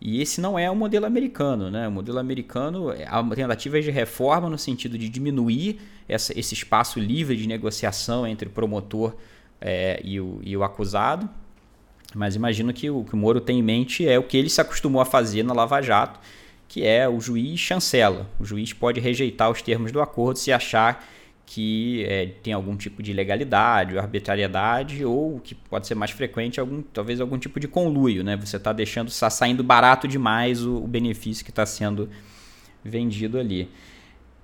E esse não é o modelo americano, né? O modelo americano, a tentativa é de reforma no sentido de diminuir essa, esse espaço livre de negociação entre o promotor é, e, o, e o acusado. Mas imagino que o que o Moro tem em mente é o que ele se acostumou a fazer na Lava Jato, que é o juiz chancela. O juiz pode rejeitar os termos do acordo se achar que é, tem algum tipo de ilegalidade ou arbitrariedade ou que pode ser mais frequente algum talvez algum tipo de conluio né? Você está deixando está saindo barato demais o, o benefício que está sendo vendido ali.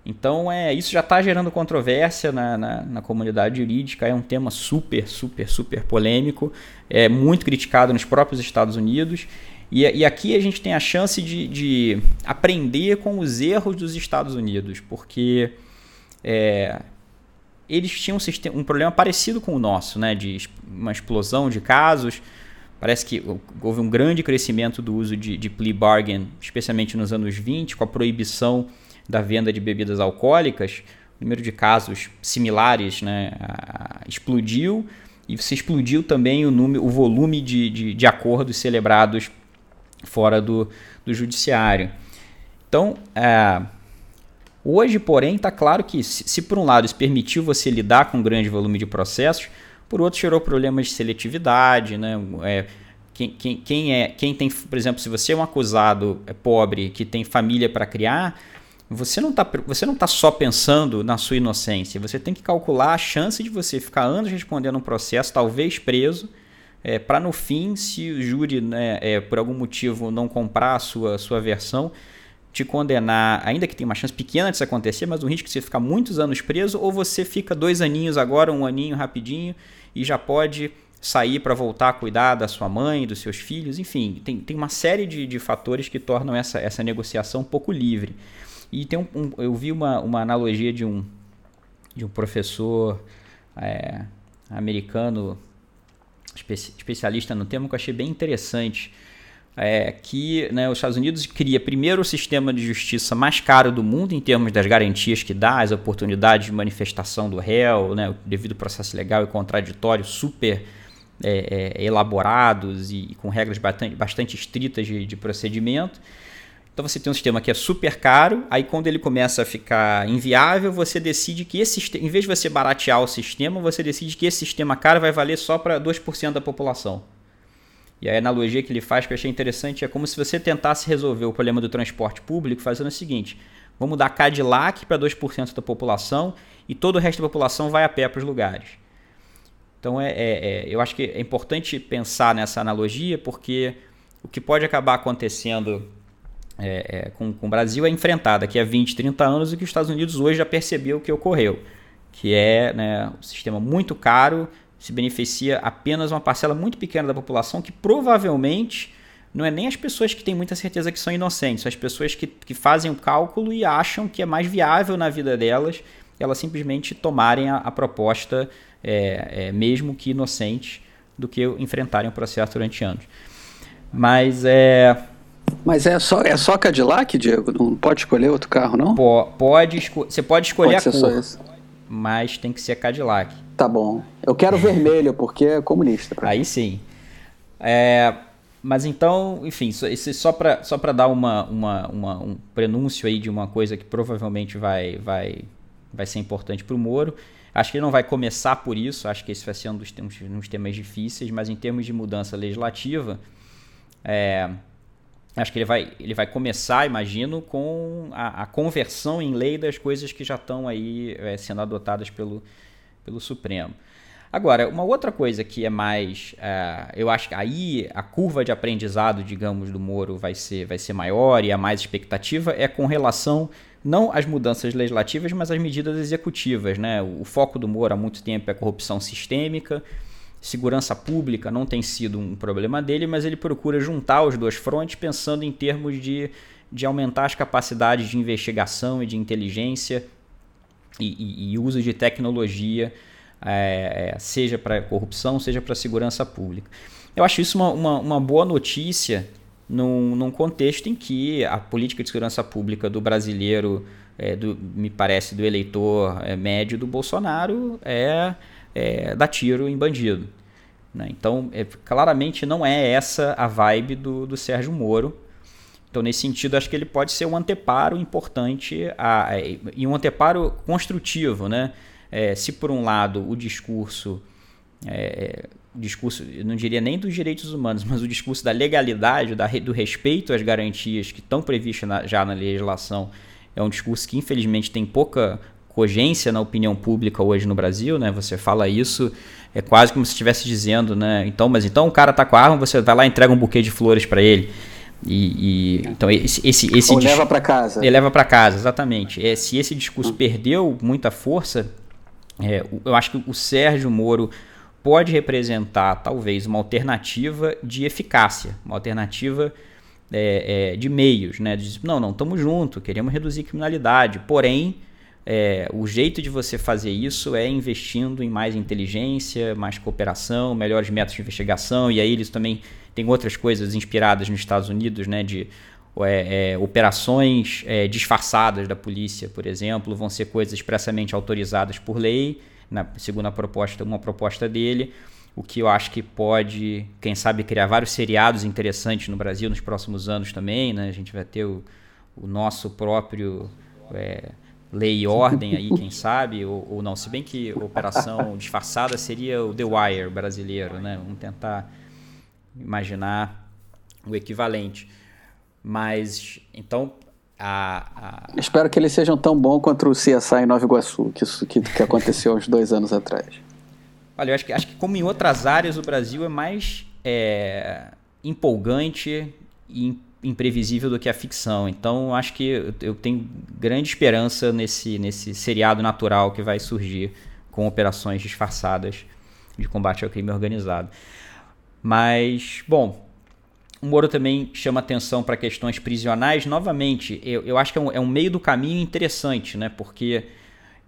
Então é isso já está gerando controvérsia na, na, na, comunidade jurídica é um tema super super super polêmico é muito criticado nos próprios Estados Unidos e, e aqui a gente tem a chance de, de aprender com os erros dos Estados Unidos porque é, eles tinham um, sistema, um problema parecido com o nosso, né? de uma explosão de casos. Parece que houve um grande crescimento do uso de, de plea bargain, especialmente nos anos 20, com a proibição da venda de bebidas alcoólicas. O número de casos similares né, explodiu e se explodiu também o, número, o volume de, de, de acordos celebrados fora do, do judiciário. Então, é, Hoje, porém, está claro que, se, por um lado isso permitiu você lidar com um grande volume de processos, por outro gerou problemas de seletividade, né? É, quem, quem, quem, é, quem tem, por exemplo, se você é um acusado é pobre que tem família para criar, você não está você não tá só pensando na sua inocência, você tem que calcular a chance de você ficar anos respondendo um processo, talvez preso, é, para no fim, se o júri, né, é, por algum motivo, não comprar a sua, sua versão, te condenar, ainda que tenha uma chance pequena disso acontecer, mas o risco de você ficar muitos anos preso, ou você fica dois aninhos agora, um aninho rapidinho, e já pode sair para voltar a cuidar da sua mãe, dos seus filhos, enfim, tem, tem uma série de, de fatores que tornam essa, essa negociação um pouco livre. E tem um, um eu vi uma, uma analogia de um, de um professor é, americano especialista no tema que eu achei bem interessante. É que né, os Estados Unidos cria primeiro o sistema de justiça mais caro do mundo em termos das garantias que dá, as oportunidades de manifestação do réu, né, o devido processo legal e contraditório super é, é, elaborados e, e, com regras bastante, bastante estritas de, de procedimento. Então você tem um sistema que é super caro, aí quando ele começa a ficar inviável, você decide que esse em vez de você baratear o sistema, você decide que esse sistema caro vai valer só para 2% da população. E a analogia que ele faz que eu achei interessante é como se você tentasse resolver o problema do transporte público fazendo o seguinte: vamos dar Cadillac para 2% da população e todo o resto da população vai a pé para os lugares. Então é, é, é, eu acho que é importante pensar nessa analogia porque o que pode acabar acontecendo é, é, com, com, o Brasil é enfrentar daqui a 20, 30 anos o que os Estados Unidos hoje já percebeu que ocorreu, que é né, um sistema muito caro, se beneficia apenas uma parcela muito pequena da população que provavelmente não é nem as pessoas que têm muita certeza que são inocentes, são as pessoas que, que fazem o cálculo e acham que é mais viável na vida delas elas simplesmente tomarem a, a proposta, é, é, mesmo que inocente, do que enfrentarem o processo durante anos. Mas é
mas é só, é só Cadillac, Diego? Não pode escolher outro carro, não?
pode, você pode escolher pode a cor, mas tem que ser Cadillac.
Tá bom. Eu quero vermelho, porque é comunista.
Aí sim. É, mas então, enfim, só para só dar uma, uma, uma, um prenúncio aí de uma coisa que provavelmente vai, vai, vai ser importante para o Moro. Acho que ele não vai começar por isso, acho que esse vai ser um dos, um dos temas difíceis, mas em termos de mudança legislativa, é, Acho que ele vai, ele vai começar, imagino, com a, a conversão em lei das coisas que já estão aí é, sendo adotadas pelo, pelo Supremo. Agora, uma outra coisa que é mais. É, eu acho que aí a curva de aprendizado, digamos, do Moro vai ser, vai ser maior e a mais expectativa é com relação não às mudanças legislativas, mas às medidas executivas. Né? O foco do Moro há muito tempo é corrupção sistêmica segurança pública não tem sido um problema dele, mas ele procura juntar os dois frontes pensando em termos de, de aumentar as capacidades de investigação e de inteligência e, e, uso de tecnologia, é, seja para corrupção, seja para segurança pública. Eu acho isso uma, uma, uma boa notícia num, num, contexto em que a política de segurança pública do brasileiro, é, do, me parece, do eleitor é, médio do Bolsonaro é é, dar tiro em bandido. Né? Então, é, claramente não é essa a vibe do, do Sérgio Moro. Então, nesse sentido, acho que ele pode ser um anteparo importante a, a, e um anteparo construtivo. Né? É, se, por um lado, o discurso, é, discurso, eu não diria nem dos direitos humanos, mas o discurso da legalidade, da, do respeito às garantias que estão previstas na, já na legislação, é um discurso que, infelizmente, tem pouca cogência na opinião pública hoje no Brasil, né? Você fala isso, é quase como se estivesse dizendo, né? Então, mas então o cara tá com a arma, você vai lá e entrega um buquê de flores para ele. E, e, então esse esse esse
Ou leva para casa.
Ele leva para casa, exatamente. É, se esse discurso hum. perdeu muita força, é, eu acho que o Sérgio Moro pode representar talvez uma alternativa de eficácia, uma alternativa é, é, de meios, né? De, não, não, estamos junto, queremos reduzir a criminalidade, porém é, o jeito de você fazer isso é investindo em mais inteligência, mais cooperação, melhores métodos de investigação, e aí eles também têm outras coisas inspiradas nos Estados Unidos, né, de é, é, operações é, disfarçadas da polícia, por exemplo, vão ser coisas expressamente autorizadas por lei, na, segundo a proposta, uma proposta dele, o que eu acho que pode, quem sabe, criar vários seriados interessantes no Brasil nos próximos anos também, né? A gente vai ter o, o nosso próprio é, lei e ordem aí, quem sabe, ou, ou, não. Se bem que operação disfarçada seria o The Wire brasileiro, né? Vamos tentar imaginar o equivalente. Mas, então, a,
a... Espero que eles sejam tão bons quanto o CSI em Nova Iguaçu, que, isso, que, que aconteceu uns dois anos atrás.
Olha, eu acho que, acho que como em outras áreas, o Brasil é mais é, empolgante e imprevisível do que a ficção. Então, acho que eu tenho grande esperança nesse, nesse seriado natural que vai surgir com operações disfarçadas de combate ao crime organizado. Mas, bom, o Moro também chama atenção para questões prisionais. Novamente, eu, eu acho que é um, é um, meio do caminho interessante, né? porque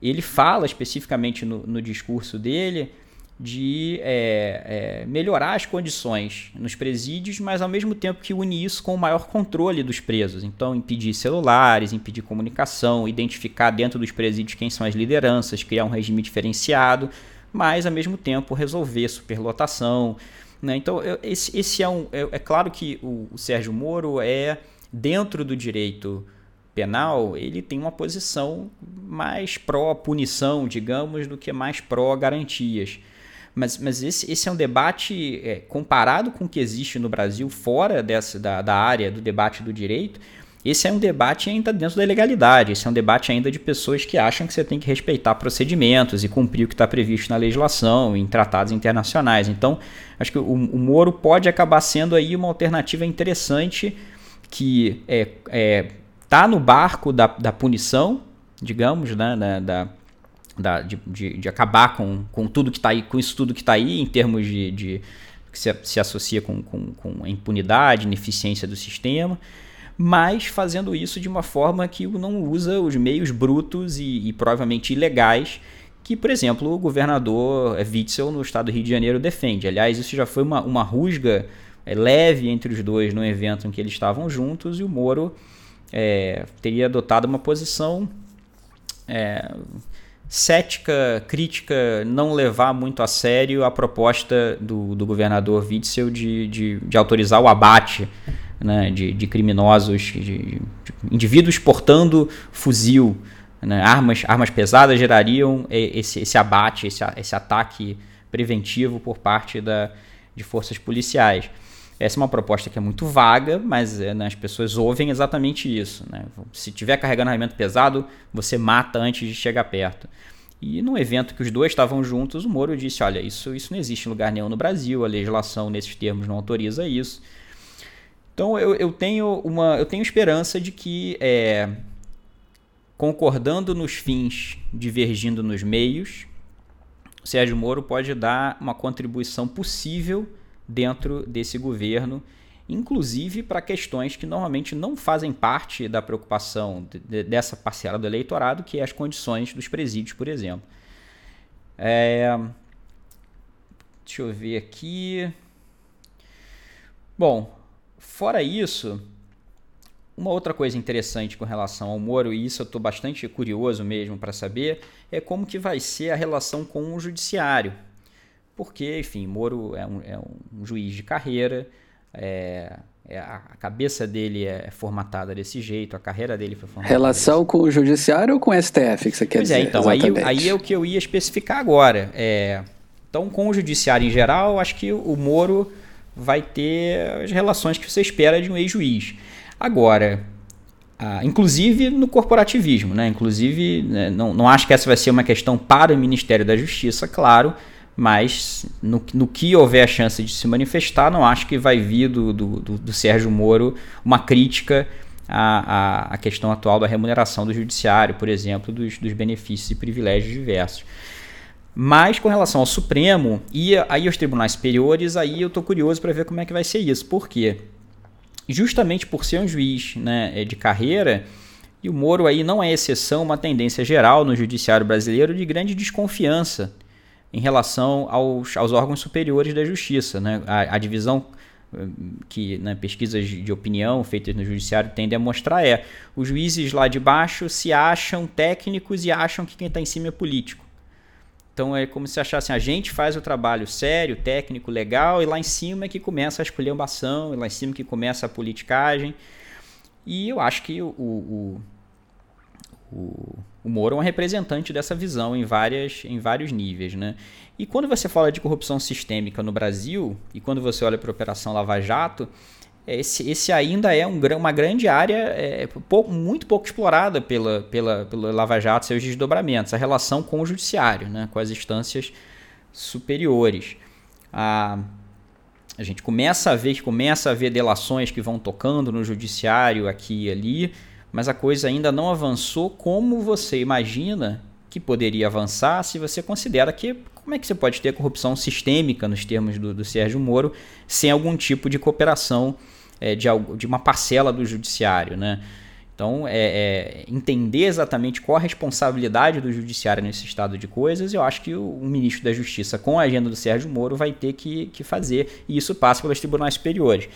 ele fala especificamente no, no discurso dele de é, é, melhorar as condições nos presídios, mas ao mesmo tempo que une isso com o maior controle dos presos. Então, impedir celulares, impedir comunicação, identificar dentro dos presídios quem são as lideranças, criar um regime diferenciado, mas ao mesmo tempo resolver superlotação. Né? Então, esse, esse, é um. É, é claro que o, o Sérgio Moro é, dentro do direito penal, ele tem uma posição mais pró-punição, digamos, do que mais pró-garantias. Mas, mas esse, esse é um debate, é, comparado com o que existe no Brasil, fora dessa, da, da área do debate do direito, esse é um debate ainda dentro da legalidade. Esse é um debate ainda de pessoas que acham que você tem que respeitar procedimentos e cumprir o que está previsto na legislação, em tratados internacionais. Então, acho que o, o Moro pode acabar sendo aí uma alternativa interessante que é, é tá no barco da, da punição, digamos, né, da, da da, de, de, de, acabar com, com tudo que está aí, com isso tudo que está aí, em termos de, de que se, se associa com, com, com a impunidade, ineficiência do sistema, mas fazendo isso de uma forma que não usa os meios brutos e, e provavelmente ilegais que, por exemplo, o governador Witzel no estado do Rio de Janeiro defende. Aliás, isso já foi uma, uma rusga é, leve entre os dois no evento em que eles estavam juntos e o Moro é, teria adotado uma posição é, cética, crítica, não levar muito a sério a proposta do, do governador Witzel de, de, de autorizar o abate né, de, de criminosos, de, de, indivíduos portando fuzil. Né, armas, armas pesadas gerariam esse, esse abate, esse, esse ataque preventivo por parte da, de forças policiais. Essa é uma proposta que é muito vaga, mas é, né, as pessoas ouvem exatamente isso. Né? Se tiver carregando armamento pesado, você mata antes de chegar perto. E no evento que os dois estavam juntos, o Moro disse: Olha, isso, isso não existe em lugar nenhum no Brasil, a legislação nesses termos não autoriza isso. Então eu, eu, tenho, uma, eu tenho esperança de que, é, concordando nos fins, divergindo nos meios, Sérgio Moro pode dar uma contribuição possível dentro desse governo, inclusive para questões que normalmente não fazem parte da preocupação de, de, dessa parcela do eleitorado, que é as condições dos presídios, por exemplo. É... Deixa eu ver aqui. Bom, fora isso, uma outra coisa interessante com relação ao Moro, e isso eu estou bastante curioso mesmo para saber, é como que vai ser a relação com o judiciário porque, enfim, Moro é um, é um juiz de carreira, é, é, a cabeça dele é formatada desse jeito, a carreira dele foi formatada.
Relação com o judiciário ou com o STF, que você quer
pois
é,
dizer? É, então, aí, aí, é o que eu ia especificar agora. É, então, com o judiciário em geral, acho que o Moro vai ter as relações que você espera de um ex-juiz. Agora, ah, inclusive no corporativismo, né? Inclusive, né, não, não acho que essa vai ser uma questão para o Ministério da Justiça, claro, mas no, no que houver a chance de se manifestar, não acho que vai vir do, do, do, do Sérgio Moro uma crítica à, à, à, questão atual da remuneração do judiciário, por exemplo, dos, dos benefícios e privilégios diversos. Mas com relação ao Supremo e aí aos tribunais superiores, aí eu estou curioso para ver como é que vai ser isso. Por quê? Justamente por ser um juiz né, de carreira, e o Moro aí não é exceção, uma tendência geral no judiciário brasileiro de grande desconfiança em relação aos, aos órgãos superiores da justiça. Né? A, a divisão hum, que né, pesquisas de opinião feitas no judiciário tendem a mostrar é os juízes lá de baixo se acham técnicos e acham que quem está em cima é político. Então é como se achassem a gente faz o trabalho sério, técnico, legal, e lá em cima é que começa a esculhambação, e lá em cima é que começa a politicagem. E eu acho que o, o, o, o Moro é um representante dessa visão em, várias, em vários níveis. Né? E quando você fala de corrupção sistêmica no Brasil, e quando você olha para a Operação Lava Jato, esse, esse ainda é um, uma grande área é, pouco, muito pouco explorada pela, pela, pela Lava Jato e seus desdobramentos, a relação com o judiciário, né, com as instâncias superiores. A, a gente começa a ver começa a ver delações que vão tocando no judiciário aqui e ali, mas a coisa ainda não avançou como você imagina que poderia avançar se você considera que como é que você pode ter corrupção sistêmica nos termos do, do Sérgio Moro sem algum tipo de cooperação é, de, de uma parcela do judiciário, né? Então, é, é, entender exatamente qual a responsabilidade do judiciário nesse estado de coisas, eu acho que o, o, ministro da Justiça, com a agenda do Sérgio Moro, vai ter que, que fazer, e isso passa pelos tribunais superiores.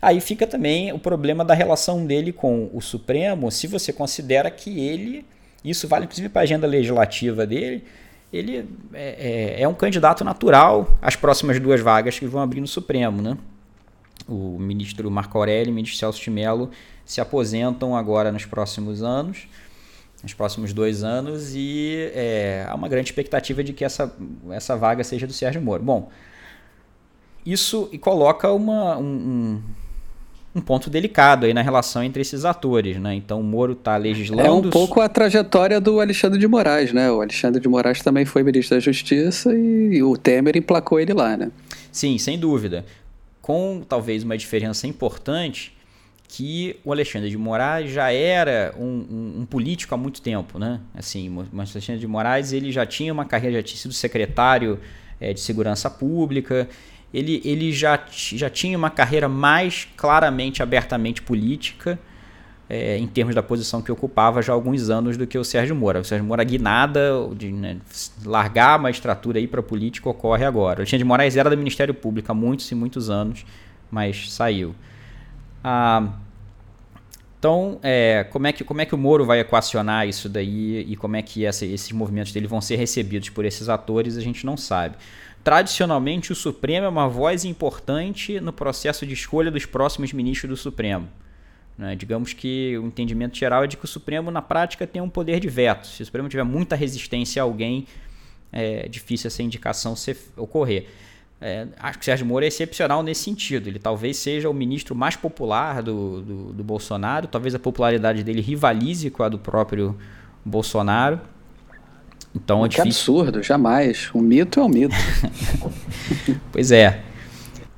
Aí fica também o problema da relação dele com o Supremo, se você considera que ele, isso vale inclusive para a agenda legislativa dele, ele é, é, é um candidato natural às próximas duas vagas que vão abrir no Supremo, né? O ministro Marco Aurélio e o ministro Celso de Mello se aposentam agora nos próximos anos, nos próximos dois anos, e é, há uma grande expectativa de que essa, essa vaga seja do Sérgio Moro. Bom, isso coloca uma, um, um ponto delicado aí na relação entre esses atores, né? Então o Moro está legislando. É
um pouco a trajetória do Alexandre de Moraes, né? O Alexandre de Moraes também foi ministro da Justiça e o Temer emplacou ele lá, né?
Sim, sem dúvida. Com talvez uma diferença importante que o Alexandre de Moraes já era um, um, um, político há muito tempo, né? Assim, o Alexandre de Moraes ele já tinha uma carreira, já tinha sido secretário é, de segurança pública, ele, ele já, já tinha uma carreira mais claramente, abertamente política, é, em termos da posição que ocupava já há alguns anos do que o Sérgio Moro. O Sérgio Moro, a guinada de né, largar a magistratura para a política ocorre agora. O Alexandre de Moraes era do Ministério Público há muitos e muitos anos, mas saiu. Ah, então, é, como, é que, como é que o Moro vai equacionar isso daí e como é que essa, esses movimentos dele vão ser recebidos por esses atores, a gente não sabe. Tradicionalmente, o Supremo é uma voz importante no processo de escolha dos próximos ministros do Supremo. Né? Digamos que o entendimento geral é de que o Supremo, na prática, tem um poder de veto. Se o Supremo tiver muita resistência a alguém, é difícil essa indicação ocorrer. É, acho que o Sérgio Moro é excepcional nesse sentido. Ele talvez seja o ministro mais popular do, do, do Bolsonaro, talvez a popularidade dele rivalize com a do próprio Bolsonaro. Então é
que difícil. absurdo, jamais. Um mito é um mito.
pois é.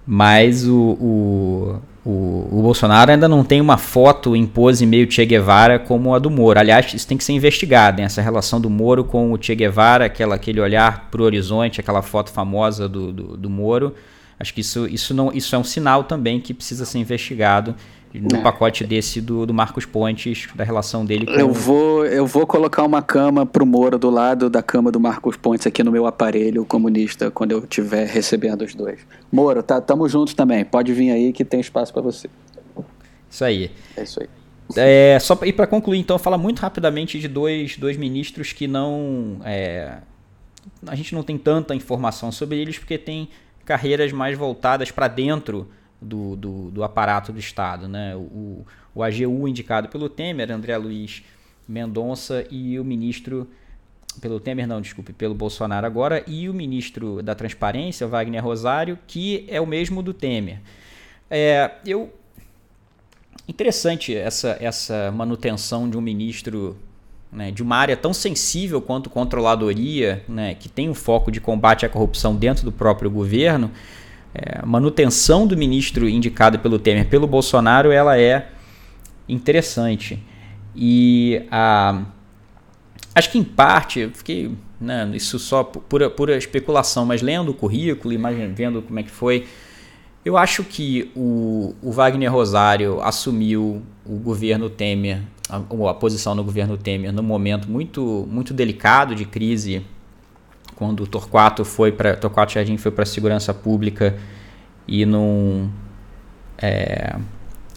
Mas o, o, o, o, Bolsonaro ainda não tem uma foto em pose meio Che Guevara como a do Moro. Aliás, isso tem que ser investigado, hein? essa relação do Moro com o Che Guevara, aquela, aquele olhar para o horizonte, aquela foto famosa do, do, do, Moro. Acho que isso, isso, não, isso é um sinal também que precisa ser investigado no é. pacote desse do, do Marcos Pontes, da relação dele com...
Eu vou, eu vou colocar uma cama pro Moro do lado da cama do Marcos Pontes aqui no meu aparelho comunista, quando eu estiver recebendo os dois. Moro, tá, tamo juntos também. Pode vir aí que tem espaço para você.
Isso aí.
É isso aí.
É, só pra, e para concluir, então, fala muito rapidamente de dois, dois ministros que não. É, a gente não tem tanta informação sobre eles porque tem carreiras mais voltadas para dentro do, do, do, aparato do Estado. Né? O, o AGU indicado pelo Temer, André Luiz Mendonça, e o ministro. Pelo Temer, não, desculpe, pelo Bolsonaro agora, e o ministro da Transparência, Wagner Rosário, que é o mesmo do Temer. É, eu interessante essa, essa manutenção de um ministro né, de uma área tão sensível quanto controladoria, né, que tem um foco de combate à corrupção dentro do próprio governo, é, manutenção do ministro indicado pelo Temer pelo Bolsonaro ela é interessante. E a, acho que em parte, eu fiquei, né, isso só pura, pura especulação, mas lendo o currículo, imagine, vendo como é que foi, eu acho que o, o Wagner Rosário assumiu o governo Temer, a, a posição no governo Temer, num momento muito, muito delicado de crise quando o Torquato foi para Torquato Jardim foi para segurança pública e não é,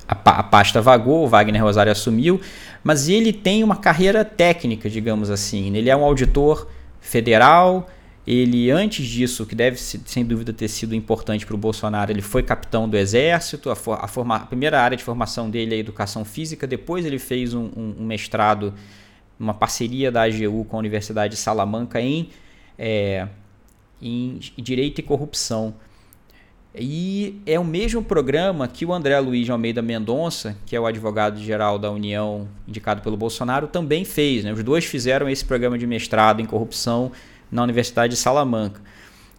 a, a, pasta vagou, o Wagner Rosário assumiu, mas ele tem uma carreira técnica, digamos assim. Ele é um auditor federal. Ele, antes disso, que deve sem dúvida ter sido importante para o Bolsonaro, ele foi capitão do Exército. A, a, forma, a, primeira área de formação dele é educação física. Depois, ele fez um, um, um mestrado, uma parceria da AGU com a Universidade de Salamanca em é, em Direito e Corrupção. E é o mesmo programa que o André Luiz de Almeida Mendonça, que é o advogado-geral da União indicado pelo Bolsonaro, também fez. Né? Os dois fizeram esse programa de mestrado em corrupção na Universidade de Salamanca.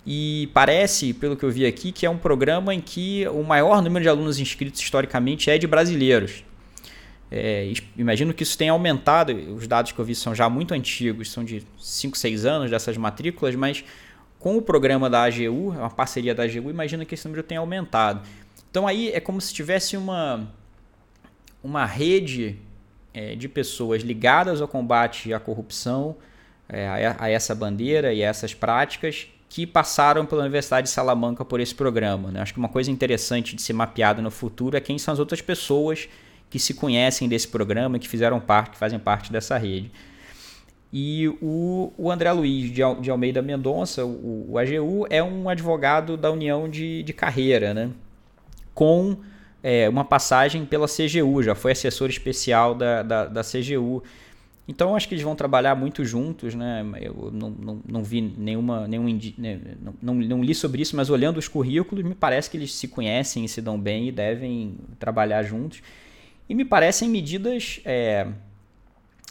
E parece, pelo que eu vi aqui, que é um programa em que o maior número de alunos inscritos historicamente é de brasileiros. É, imagino que isso tenha aumentado, os dados que eu vi são já muito antigos, são de 5, 6 anos dessas matrículas, mas com o programa da AGU, uma parceria da AGU, imagino que esse número tenha aumentado. Então aí é como se tivesse uma, uma rede é, de pessoas ligadas ao combate à corrupção, é, a, a, essa bandeira e a essas práticas que passaram pela Universidade de Salamanca por esse programa. Né? Acho que uma coisa interessante de ser mapeado no futuro é quem são as outras pessoas que se conhecem desse programa, que fizeram parte, que fazem parte dessa rede. E o, o André Luiz de, de Almeida Mendonça, o, o, AGU, é um advogado da União de, de Carreira, né? com é, uma passagem pela CGU, já foi assessor especial da, da, da CGU. Então acho que eles vão trabalhar muito juntos, né? Eu não, não, não vi nenhuma, nenhum né? não, não, não, li sobre isso, mas olhando os currículos, me parece que eles se conhecem e se dão bem e devem trabalhar juntos. E me parecem medidas é,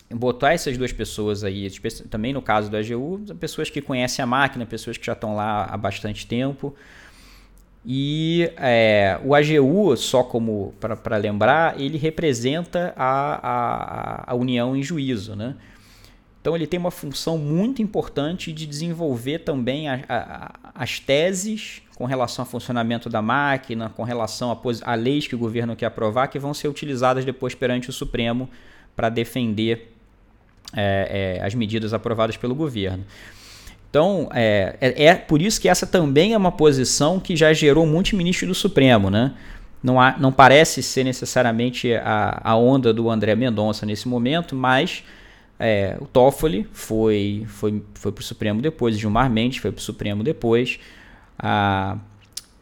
botar essas duas pessoas aí, também no caso do AGU, pessoas que conhecem a máquina, pessoas que já estão lá há bastante tempo. E é, o AGU, só como para lembrar, ele representa a, a, a, união em juízo. Né? Então ele tem uma função muito importante de desenvolver também a, a, as teses com relação ao funcionamento da máquina, com relação a, a leis que o governo quer aprovar, que vão ser utilizadas depois perante o Supremo para defender é, é, as medidas aprovadas pelo governo. Então, é, é, é, por isso que essa também é uma posição que já gerou muitos ministros do Supremo, né? Não, há, não parece ser necessariamente a, a onda do André Mendonça nesse momento, mas é, o Toffoli foi, foi, foi para o Supremo depois, Gilmar Mendes foi para o Supremo depois. A,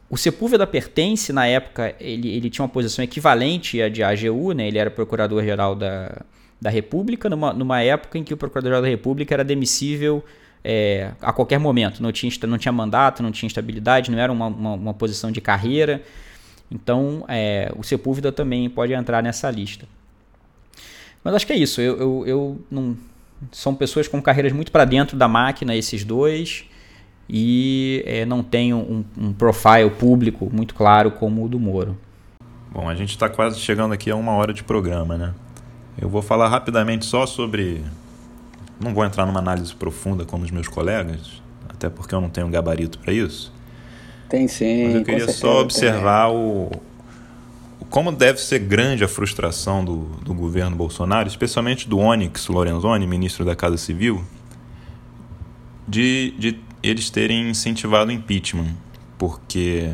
o Sepúlveda Pertence, na época, ele, ele tinha uma posição equivalente à de AGU, né? ele era procurador-geral da, da República, numa, numa época em que o Procurador-Geral da República era demissível é, a qualquer momento. Não tinha, não tinha mandato, não tinha estabilidade, não era uma, uma, uma posição de carreira. Então, é, o Sepúlveda também pode entrar nessa lista. Mas acho que é isso. Eu, eu, eu não, são pessoas com carreiras muito para dentro da máquina, esses dois, e é, não tem um, um profile público muito claro como o do Moro.
Bom, a gente está quase chegando aqui a uma hora de programa, né? Eu vou falar rapidamente só sobre. Não vou entrar numa análise profunda como os meus colegas, até porque eu não tenho gabarito para isso.
Tem sim.
Mas eu queria só observar o, como deve ser grande a frustração do, do governo Bolsonaro, especialmente do Onyx Lorenzoni, ministro da Casa Civil, de, de eles terem incentivado o impeachment. Porque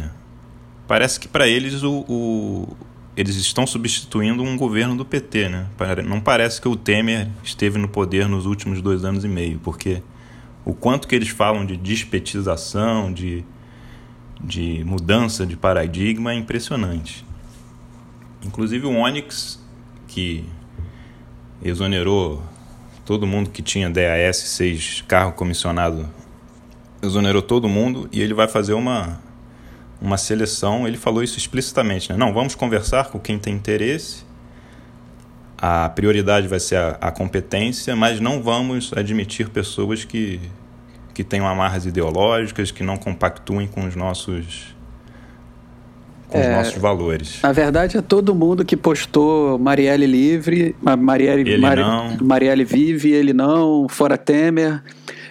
parece que para eles o, o, eles estão substituindo um governo do PT, né? Não parece que o Temer esteve no poder nos últimos dois anos e meio, porque o quanto que eles falam de despetização, de, de mudança de paradigma é impressionante. Inclusive o Onyx, que exonerou todo mundo que tinha DAS 6 carro comissionado, exonerou todo mundo e ele vai fazer uma uma seleção, ele falou isso explicitamente, né? Não, vamos conversar com quem tem interesse. A prioridade vai ser a, a competência, mas não vamos admitir pessoas que, que tenham amarras ideológicas, que não compactuem com os nossos com é, os nossos valores.
Na verdade, é todo mundo que postou Marielle livre, Marielle,
ele Mari, não.
Marielle vive, ele não, fora Temer.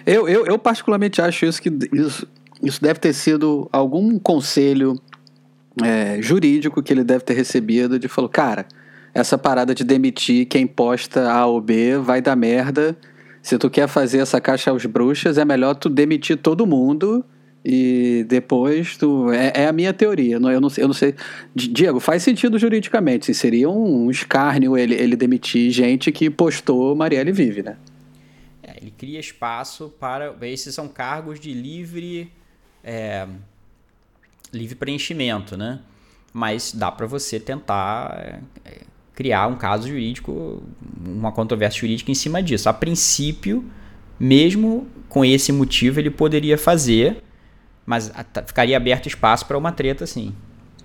Eu, eu, eu particularmente acho isso que isso, isso deve ter sido algum conselho é, jurídico que ele deve ter recebido de falou, cara, essa parada de demitir quem posta A ou B vai dar merda. Se tu quer fazer essa caixa aos bruxas, é melhor tu demitir todo mundo e depois tu. É, é a minha teoria. Não, eu, não, eu não sei. Diego, faz sentido juridicamente. Seria um escárnio ele, ele demitir gente que postou Marielle Vive, né?
É, ele cria espaço para. Esses são cargos de livre é, livre preenchimento, né? Mas dá para você tentar é, criar um caso jurídico, uma controvérsia jurídica em cima disso. A princípio, mesmo com esse motivo, ele poderia fazer, mas ficaria aberto espaço para uma treta, sim.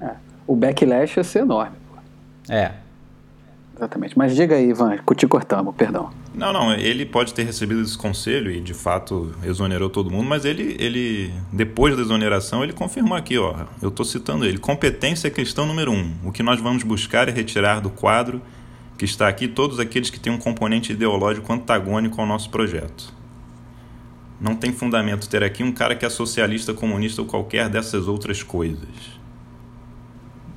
É, o backlash ia ser enorme.
É.
Exatamente. Mas diga aí, Ivan, te cortamos, perdão.
Não, não, ele pode ter recebido esse conselho e de fato exonerou todo mundo, mas ele, ele depois da exoneração, ele confirmou aqui, ó, eu estou citando ele, competência é questão número um. O que nós vamos buscar é retirar do quadro que está aqui todos aqueles que têm um componente ideológico antagônico ao nosso projeto. Não tem fundamento ter aqui um cara que é socialista, comunista ou qualquer dessas outras coisas.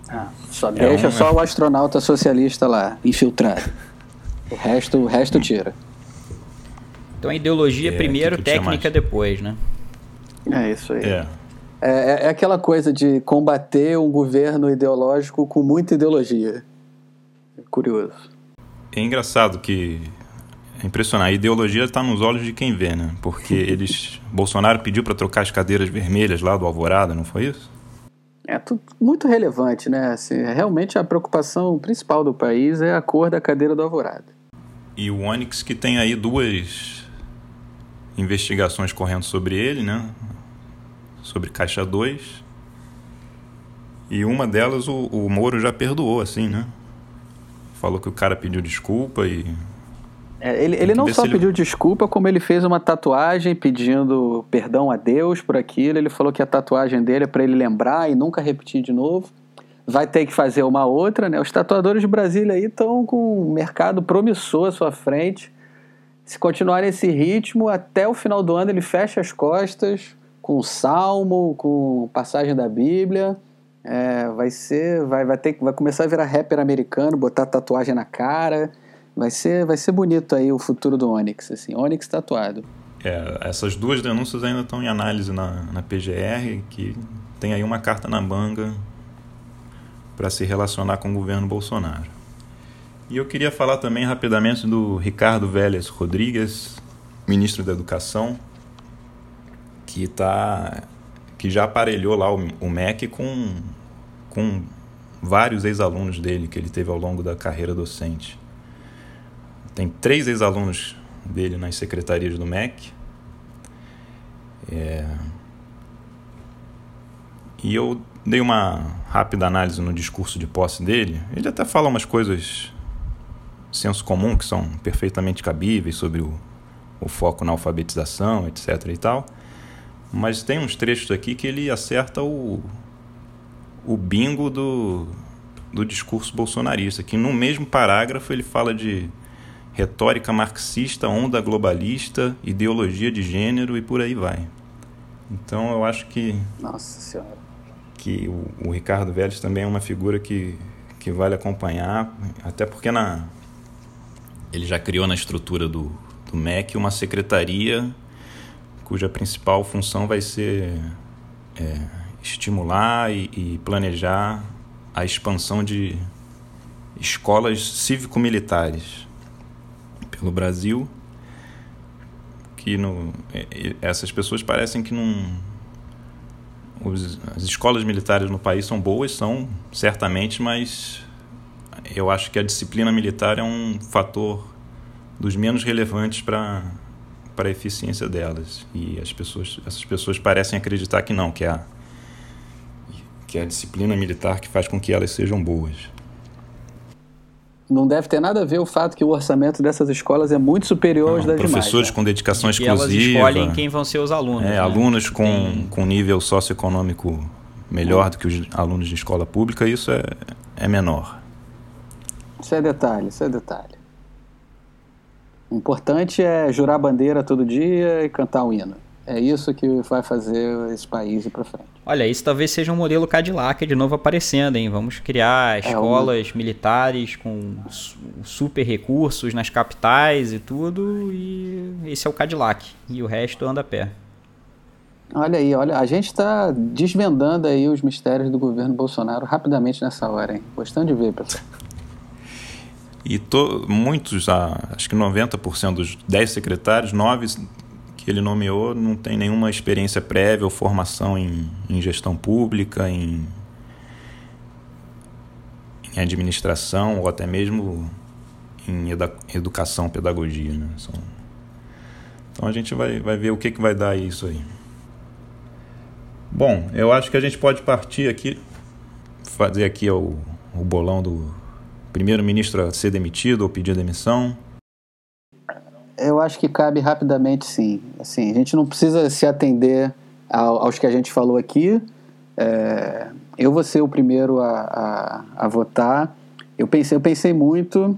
Ah, só é deixa um... só o astronauta socialista lá, infiltrado. O resto, o resto tira.
Então a ideologia é, primeiro, técnica depois, né?
É isso aí. É. É, é aquela coisa de combater um governo ideológico com muita ideologia. É curioso.
É engraçado que é impressionante. A ideologia está nos olhos de quem vê, né? Porque eles. Bolsonaro pediu para trocar as cadeiras vermelhas lá do Alvorada, não foi isso?
É tudo muito relevante, né? Assim, realmente a preocupação principal do país é a cor da cadeira do Alvorada.
E o Onyx que tem aí duas investigações correndo sobre ele, né? Sobre Caixa 2. E uma delas o, o Moro já perdoou, assim, né? Falou que o cara pediu desculpa e
é, ele, ele não só pediu desculpa, como ele fez uma tatuagem pedindo perdão a Deus por aquilo. Ele falou que a tatuagem dele é para ele lembrar e nunca repetir de novo. Vai ter que fazer uma outra, né? Os tatuadores de Brasília aí estão com um mercado promissor à sua frente. Se continuar nesse ritmo, até o final do ano ele fecha as costas com salmo, com passagem da Bíblia. É, vai ser, vai, vai ter, vai começar a virar rapper americano, botar tatuagem na cara. Vai ser, vai ser bonito aí o futuro do Onix, assim, Onix tatuado.
É, essas duas denúncias ainda estão em análise na, na PGR, que tem aí uma carta na manga para se relacionar com o governo Bolsonaro. E eu queria falar também rapidamente do Ricardo Vélez Rodrigues, ministro da Educação, que tá que já aparelhou lá o, o MEC com, com vários ex-alunos dele que ele teve ao longo da carreira docente. Tem três ex-alunos dele nas secretarias do MEC. É... E eu dei uma rápida análise no discurso de posse dele. Ele até fala umas coisas senso comum que são perfeitamente cabíveis sobre o, o foco na alfabetização, etc. e tal. Mas tem uns trechos aqui que ele acerta o, o bingo do, do discurso bolsonarista, que no mesmo parágrafo ele fala de retórica marxista, onda globalista, ideologia de gênero e por aí vai. Então eu acho que.
Nossa Senhora.
Que o, o Ricardo Vélez também é uma figura que, que vale acompanhar, até porque na, ele já criou na estrutura do, do MEC uma secretaria cuja principal função vai ser é, estimular e, e planejar a expansão de escolas cívico-militares pelo Brasil que no, essas pessoas parecem que não os, as escolas militares no país são boas, são certamente, mas eu acho que a disciplina militar é um fator dos menos relevantes para para a eficiência delas. E as pessoas essas pessoas parecem acreditar que não que é a, que é a disciplina militar que faz com que elas sejam boas
não deve ter nada a ver o fato que o orçamento dessas escolas é muito superior aos das
professores
demais.
Professores com dedicação
e
exclusiva.
elas escolhem quem vão ser os alunos. É,
né? alunos com, Tem... com nível socioeconômico melhor do que os alunos de escola pública, isso é, é menor.
Isso é detalhe, isso é detalhe. O importante é jurar bandeira todo dia e cantar o hino. É isso que vai fazer esse país ir para frente.
Olha, isso talvez seja um modelo Cadillac de novo aparecendo, hein? Vamos criar escolas é um... militares com super recursos nas capitais e tudo, e esse é o Cadillac. E o resto anda a pé.
Olha aí, olha, a gente está desvendando aí os mistérios do governo Bolsonaro rapidamente nessa hora, hein? Gostando de ver, pessoal.
E to, muitos, ah, acho que 90% dos 10 secretários, 9 que ele nomeou não tem nenhuma experiência prévia ou formação em, em gestão pública, em, em, administração ou até mesmo em educação, pedagogia. Né? São, então a gente vai, vai ver o que, que vai dar isso aí. Bom, eu acho que a gente pode partir aqui, fazer aqui o, o bolão do primeiro-ministro a ser demitido ou pedir demissão.
Eu acho que cabe rapidamente, sim. Assim, a gente não precisa se atender aos que a gente falou aqui. É, eu vou ser o primeiro a, a, a, votar. Eu pensei, eu pensei muito.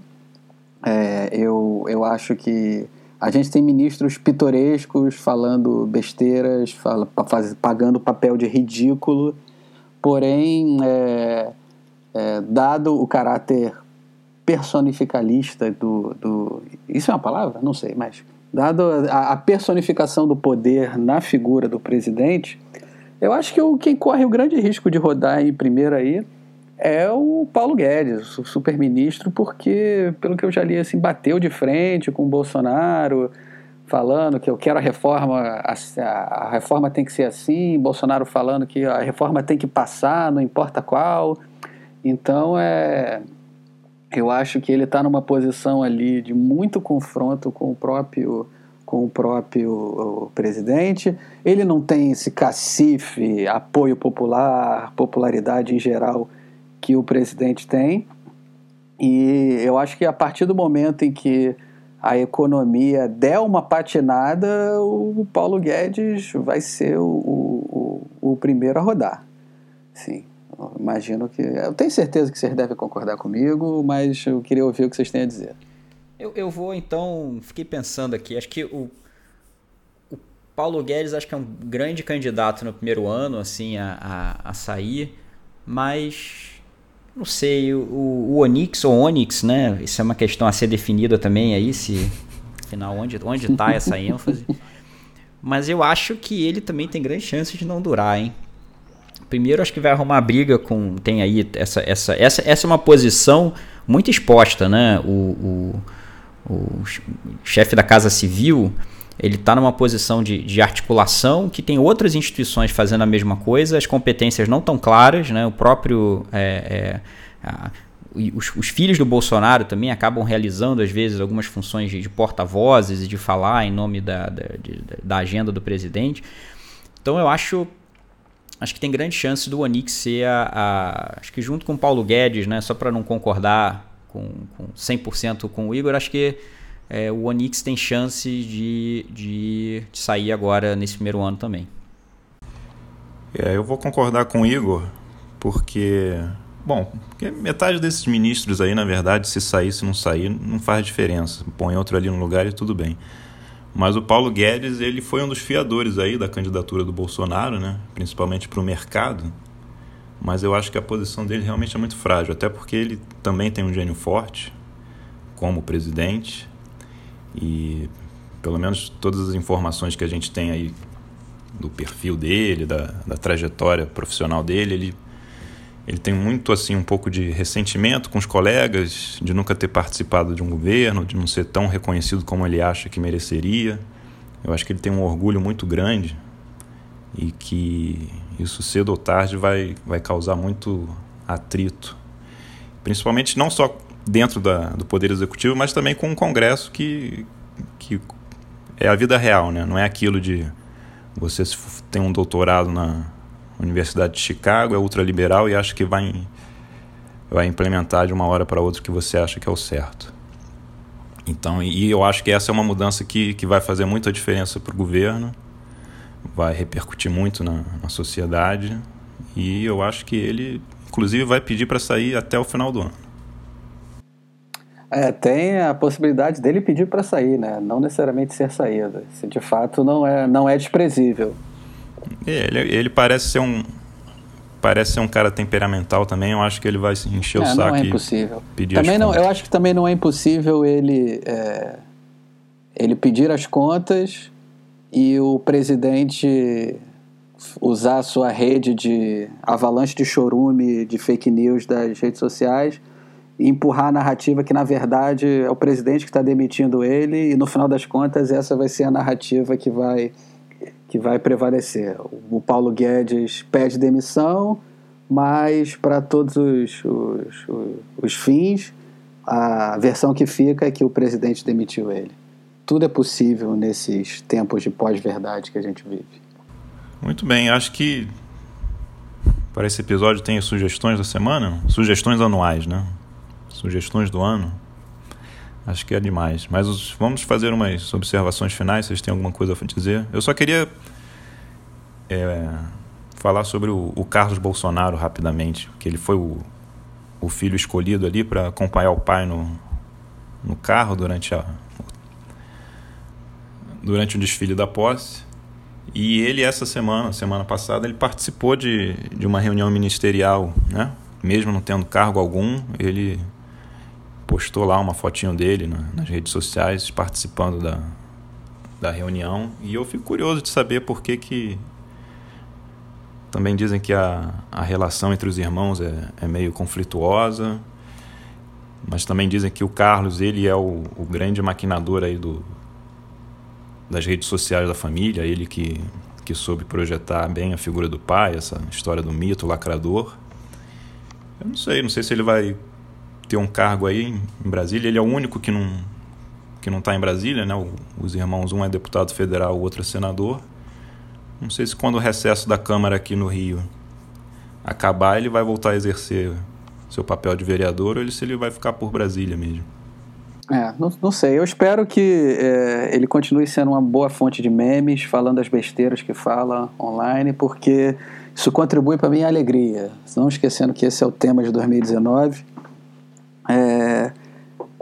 É, eu, eu acho que a gente tem ministros pitorescos falando besteiras, fala, faz, pagando papel de ridículo. Porém, é, é dado o caráter personificalista do, do. Isso é uma palavra? Não sei, mas. Dado a, a personificação do poder na figura do presidente, eu acho que o, quem corre o grande risco de rodar em primeira aí é o Paulo Guedes, o super-ministro, porque, pelo que eu já li, assim, bateu de frente com o Bolsonaro, falando que eu quero a reforma, a, a, reforma tem que ser assim, Bolsonaro falando que a reforma tem que passar, não importa qual. Então, é, eu acho que ele está numa posição ali de muito confronto com o próprio com o próprio presidente. Ele não tem esse cacife, apoio popular, popularidade em geral que o presidente tem. E eu acho que a partir do momento em que a economia der uma patinada, o Paulo Guedes vai ser o, o, o primeiro a rodar. Sim, imagino que. Eu tenho certeza que vocês devem concordar comigo, mas eu queria ouvir o que vocês têm a dizer.
Eu, eu vou então. Fiquei pensando aqui. Acho que o, o Paulo Guedes acho que é um grande candidato no primeiro ano assim a, a, a sair, mas não sei, o, o Onix ou Onix, né? Isso é uma questão a ser definida também aí, se afinal onde onde está essa ênfase. Mas eu acho que ele também tem grande chance de não durar, hein? Primeiro acho que vai arrumar briga com tem aí essa essa essa essa é uma posição muito exposta, né? O, o, o chefe da Casa Civil ele está numa posição de, de, articulação que tem outras instituições fazendo a mesma coisa, as competências não estão claras, né? o próprio. É, é, a, os, os, filhos do Bolsonaro também acabam realizando, às vezes, algumas funções de, de porta-vozes e de falar em nome da, da, de, da, agenda do presidente. Então eu acho. Acho que tem grande chance do Onix ser a, a Acho que junto com o Paulo Guedes, né, só para não concordar com, com 100% com o Igor, acho que é, o Onix tem chance de, de, de, sair agora nesse primeiro ano também.
É, eu vou concordar com o Igor, porque, bom, porque metade desses ministros aí, na verdade, se sair, se não sair, não faz diferença. Põe outro ali no lugar e tudo bem. Mas o Paulo Guedes, ele foi um dos fiadores aí da candidatura do Bolsonaro, né? principalmente para o mercado. Mas eu acho que a posição dele realmente é muito frágil, até porque ele também tem um gênio forte como presidente e pelo menos todas as informações que a gente tem aí do perfil dele, da, da trajetória profissional dele, ele, ele tem muito assim um pouco de ressentimento com os colegas, de nunca ter participado de um governo, de não ser tão reconhecido como ele acha que mereceria. Eu acho que ele tem um orgulho muito grande e que isso cedo ou tarde vai, vai causar muito atrito. Principalmente não só dentro da, do Poder Executivo, mas também com o Congresso que, que é a vida real, né? Não é aquilo de você tem um doutorado na Universidade de Chicago, é ultraliberal e acha que vai, vai implementar de uma hora para outra o que você acha que é o certo. Então, e eu acho que essa é uma mudança que, que vai fazer muita diferença para o governo, vai repercutir muito na, na sociedade e eu acho que ele, inclusive, vai pedir para sair até o final do ano.
É, tem a possibilidade dele pedir para sair, né? Não necessariamente ser saída. Se de fato não é, não é desprezível.
É, ele, ele parece ser um parece ser um cara temperamental também. Eu acho que ele vai encher é, o saco.
Não é impossível. Pedir também não, eu acho que também não é impossível ele é, ele pedir as contas e o presidente usar a sua rede de avalanche de chorume, de fake news das redes sociais e empurrar a narrativa que, na verdade, é o presidente que está demitindo ele, e no final das contas, essa vai ser a narrativa que vai, que vai prevalecer. O Paulo Guedes pede demissão, mas, para todos os, os, os fins, a versão que fica é que o presidente demitiu ele. Tudo é possível nesses tempos de pós-verdade que a gente vive.
Muito bem, acho que para esse episódio tem sugestões da semana, sugestões anuais, né? sugestões do ano. Acho que é demais. Mas os, vamos fazer umas observações finais. Vocês têm alguma coisa a dizer? Eu só queria é, falar sobre o, o, Carlos Bolsonaro rapidamente, que ele foi o, o filho escolhido ali para acompanhar o pai no, no carro durante a durante o desfile da posse. E ele essa semana, semana passada, ele participou de, de uma reunião ministerial, né? Mesmo não tendo cargo algum, ele postou lá uma fotinho dele nas redes sociais participando da, da reunião. E eu fico curioso de saber por que que também dizem que a, a relação entre os irmãos é, é meio conflituosa mas também dizem que o Carlos ele é o, o grande maquinador aí do das redes sociais da família ele que que soube projetar bem a figura do pai essa história do mito lacrador. Eu não sei não sei se ele vai ter um cargo aí em Brasília. Ele é o único que não que não está em Brasília, né? Os irmãos, um é deputado federal, o outro é senador. Não sei se quando o recesso da Câmara aqui no Rio acabar, ele vai voltar a exercer seu papel de vereador ou se ele vai ficar por Brasília mesmo.
É, não, não sei. Eu espero que é, ele continue sendo uma boa fonte de memes, falando as besteiras que fala online, porque isso contribui para minha alegria. Não esquecendo que esse é o tema de 2019 é,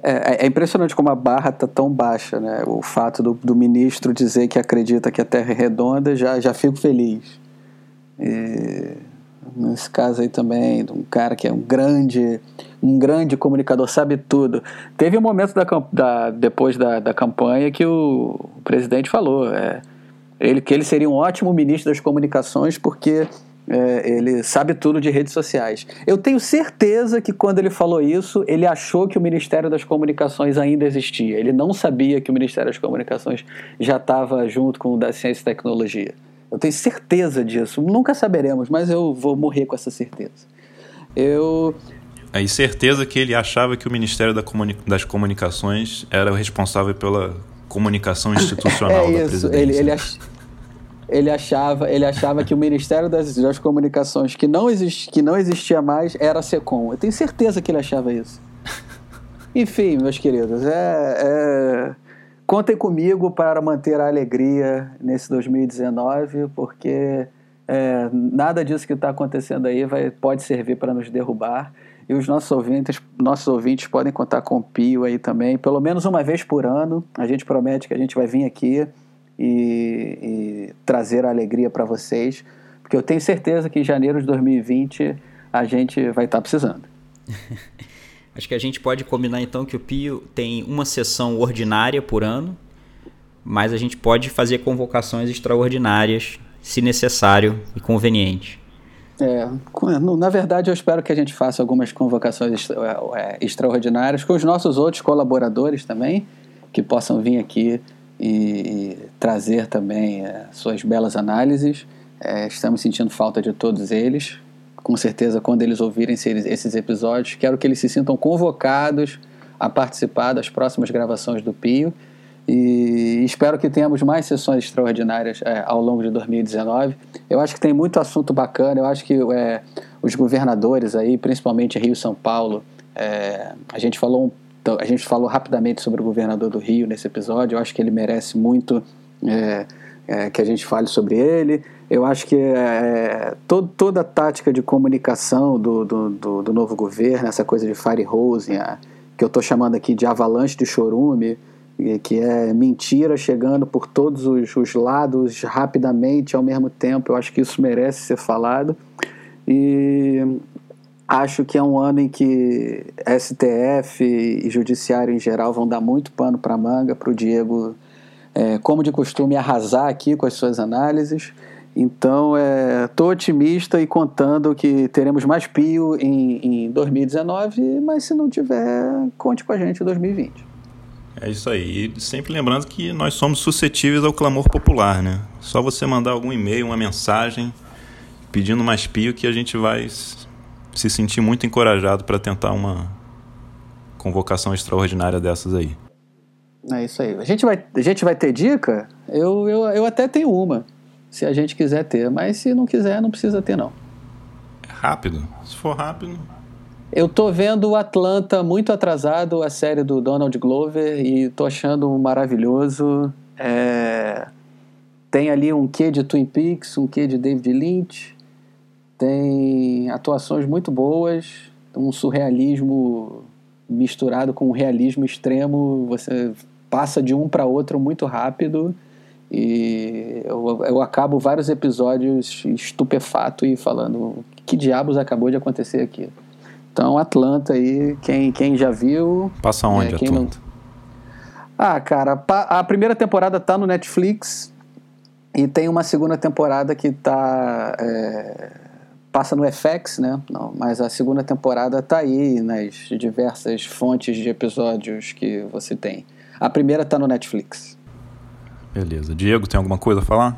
é, é, impressionante como a barra está tão baixa, né? O fato do, do, ministro dizer que acredita que a Terra é redonda, já, já fico feliz. E, nesse caso aí também, um cara que é um grande, um grande comunicador, sabe tudo. Teve um momento da, da depois da, da campanha que o, o presidente falou é, ele, que ele seria um ótimo ministro das comunicações porque é, ele sabe tudo de redes sociais. Eu tenho certeza que quando ele falou isso, ele achou que o Ministério das Comunicações ainda existia. Ele não sabia que o Ministério das Comunicações já estava junto com o da Ciência e Tecnologia. Eu tenho certeza disso. Nunca saberemos, mas eu vou morrer com essa certeza. Eu.
É, e certeza que ele achava que o Ministério das Comunicações era o responsável pela comunicação institucional
é
da presidência.
Ele, ele ach ele achava, ele achava que o Ministério das, das Comunicações, que não, exist, que não existia mais, era a SECOM. Eu tenho certeza que ele achava isso. Enfim, meus queridos, é, é, contem comigo para manter a alegria nesse 2019, porque é, nada disso que está acontecendo aí vai, pode servir para nos derrubar. E os nossos ouvintes, nossos ouvintes podem contar com o Pio aí também, pelo menos uma vez por ano. A gente promete que a gente vai vir aqui e, e trazer a alegria para vocês, porque eu tenho certeza que em janeiro de 2020 a gente vai estar tá precisando.
Acho que a gente pode combinar então que o Pio tem uma sessão ordinária por ano, mas a gente pode fazer convocações extraordinárias, se necessário e conveniente.
É, na verdade, eu espero que a gente faça algumas convocações é, é, extraordinárias com os nossos outros colaboradores também, que possam vir aqui e, e trazer também é, suas belas análises. É, estamos sentindo falta de todos eles. Com certeza, quando eles ouvirem esses episódios, quero que eles se sintam convocados a participar das próximas gravações do Pio. E espero que tenhamos mais sessões extraordinárias é, ao longo de 2019. Eu acho que tem muito assunto bacana. Eu acho que é, os governadores aí, principalmente Rio e São Paulo, é, a gente falou um então, a gente falou rapidamente sobre o governador do Rio nesse episódio. Eu acho que ele merece muito é, é, que a gente fale sobre ele. Eu acho que é, todo, toda a tática de comunicação do, do, do, do, novo governo, essa coisa de fire que eu estou chamando aqui de avalanche de chorume, que é mentira chegando por todos os, os lados rapidamente ao mesmo tempo. Eu acho que isso merece ser falado. E Acho que é um ano em que STF e Judiciário em geral vão dar muito pano para manga para o Diego, é, como de costume, arrasar aqui com as suas análises. Então, estou é, otimista e contando que teremos mais pio em, em 2019, mas se não tiver, conte com a gente em 2020.
É isso aí. E sempre lembrando que nós somos suscetíveis ao clamor popular, né? Só você mandar algum e-mail, uma mensagem pedindo mais pio que a gente vai se sentir muito encorajado para tentar uma convocação extraordinária dessas aí.
É isso aí. A gente vai, a gente vai ter dica? Eu, eu, eu até tenho uma, se a gente quiser ter, mas se não quiser, não precisa ter, não.
É rápido. Se for rápido.
Eu tô vendo o Atlanta muito atrasado, a série do Donald Glover, e tô achando maravilhoso. É... Tem ali um quê de Twin Peaks, um quê de David Lynch tem atuações muito boas, um surrealismo misturado com um realismo extremo. Você passa de um para outro muito rápido e eu, eu acabo vários episódios estupefato e falando que diabos acabou de acontecer aqui. Então, Atlanta aí, quem, quem já viu.
Passa onde, é, Atlanta? Não...
Ah, cara, a primeira temporada tá no Netflix e tem uma segunda temporada que tá. É, passa no FX, né? Não, mas a segunda temporada tá aí nas diversas fontes de episódios que você tem. A primeira tá no Netflix.
Beleza. Diego, tem alguma coisa a falar?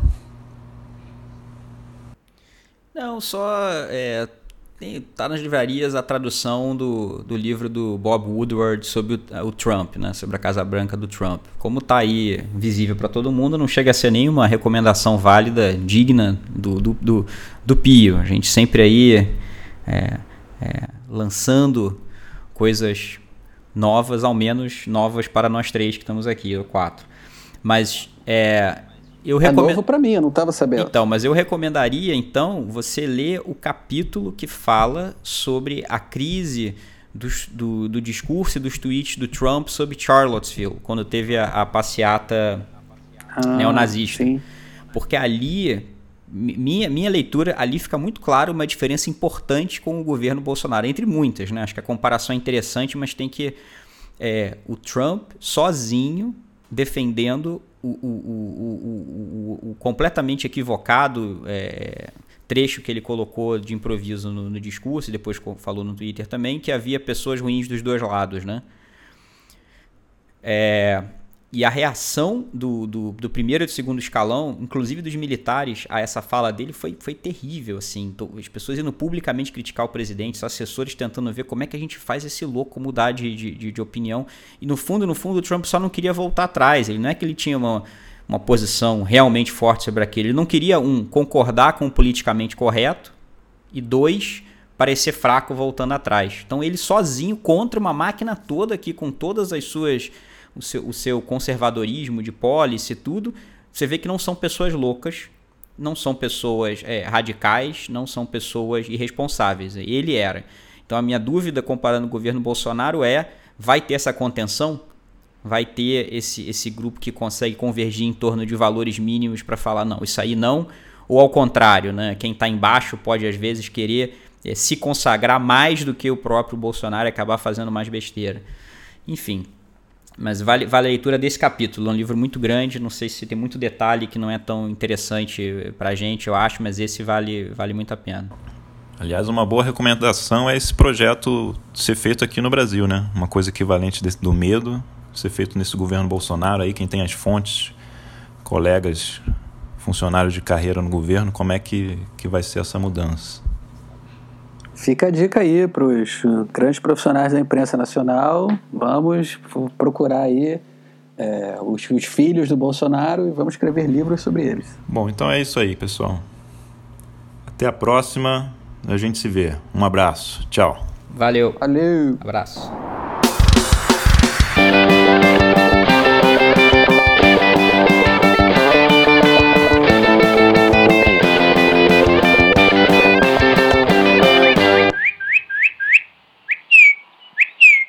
Não, só é, tem, tá nas livrarias a tradução do, do livro do Bob Woodward sobre o, o, Trump, né? Sobre a Casa Branca do Trump. Como tá aí visível para todo mundo, não chega a ser nenhuma recomendação válida, digna do, do, do, do Pio. A gente sempre aí é, é, lançando coisas novas, ao menos novas para nós três que estamos aqui, ou quatro. Mas é,
eu recomendo... É novo para mim, eu não estava sabendo.
Então, mas eu recomendaria, então, você ler o capítulo que fala sobre a crise do, do, do discurso e dos tweets do Trump sobre Charlottesville, quando teve a, a passeata ah, neonazista. Sim. Porque ali, minha, minha leitura, ali fica muito claro uma diferença importante com o governo Bolsonaro, entre muitas, né? Acho que a comparação é interessante, mas tem que... É, o Trump sozinho defendendo o, o, o, o completamente equivocado é, trecho que ele colocou de improviso no, no, discurso, e depois falou no Twitter também, que havia pessoas ruins dos dois lados, né? É, e a reação do, do, do, primeiro e do segundo escalão, inclusive dos militares, a essa fala dele foi, foi terrível. Assim. As pessoas indo publicamente criticar o presidente, os assessores tentando ver como é que a gente faz esse louco mudar de, de, de opinião. E no fundo, no fundo, o Trump só não queria voltar atrás. Ele não é que ele tinha uma, uma posição realmente forte sobre aquilo. Ele não queria, um, concordar com o politicamente correto, e dois, parecer fraco voltando atrás. Então ele sozinho contra uma máquina toda aqui, com todas as suas o seu, o seu conservadorismo de policy e tudo, você vê que não são pessoas loucas, não são pessoas é, radicais, não são pessoas irresponsáveis. Ele era. Então a minha dúvida comparando o governo Bolsonaro é: vai ter essa contenção? Vai ter esse, esse grupo que consegue convergir em torno de valores mínimos para falar, não, isso aí não? Ou ao contrário, né? quem está embaixo pode às vezes querer é, se consagrar mais do que o próprio Bolsonaro e acabar fazendo mais besteira. Enfim, mas vale, vale a leitura desse capítulo. É um livro muito grande, não sei se tem muito detalhe que não é tão interessante pra gente, eu acho, mas esse vale, vale muito a pena.
Aliás, uma boa recomendação é esse projeto ser feito aqui no Brasil, né? Uma coisa equivalente desse, do medo, ser feito nesse governo Bolsonaro aí, quem tem as fontes, colegas, funcionários de carreira no governo, como é que, que vai ser essa mudança?
Fica a dica aí para os grandes profissionais da imprensa nacional. Vamos procurar aí é, os, os, filhos do Bolsonaro e vamos escrever livros sobre eles.
Bom, então é isso aí, pessoal. Até a próxima. A gente se vê. Um abraço. Tchau.
Valeu.
Valeu.
Abraço.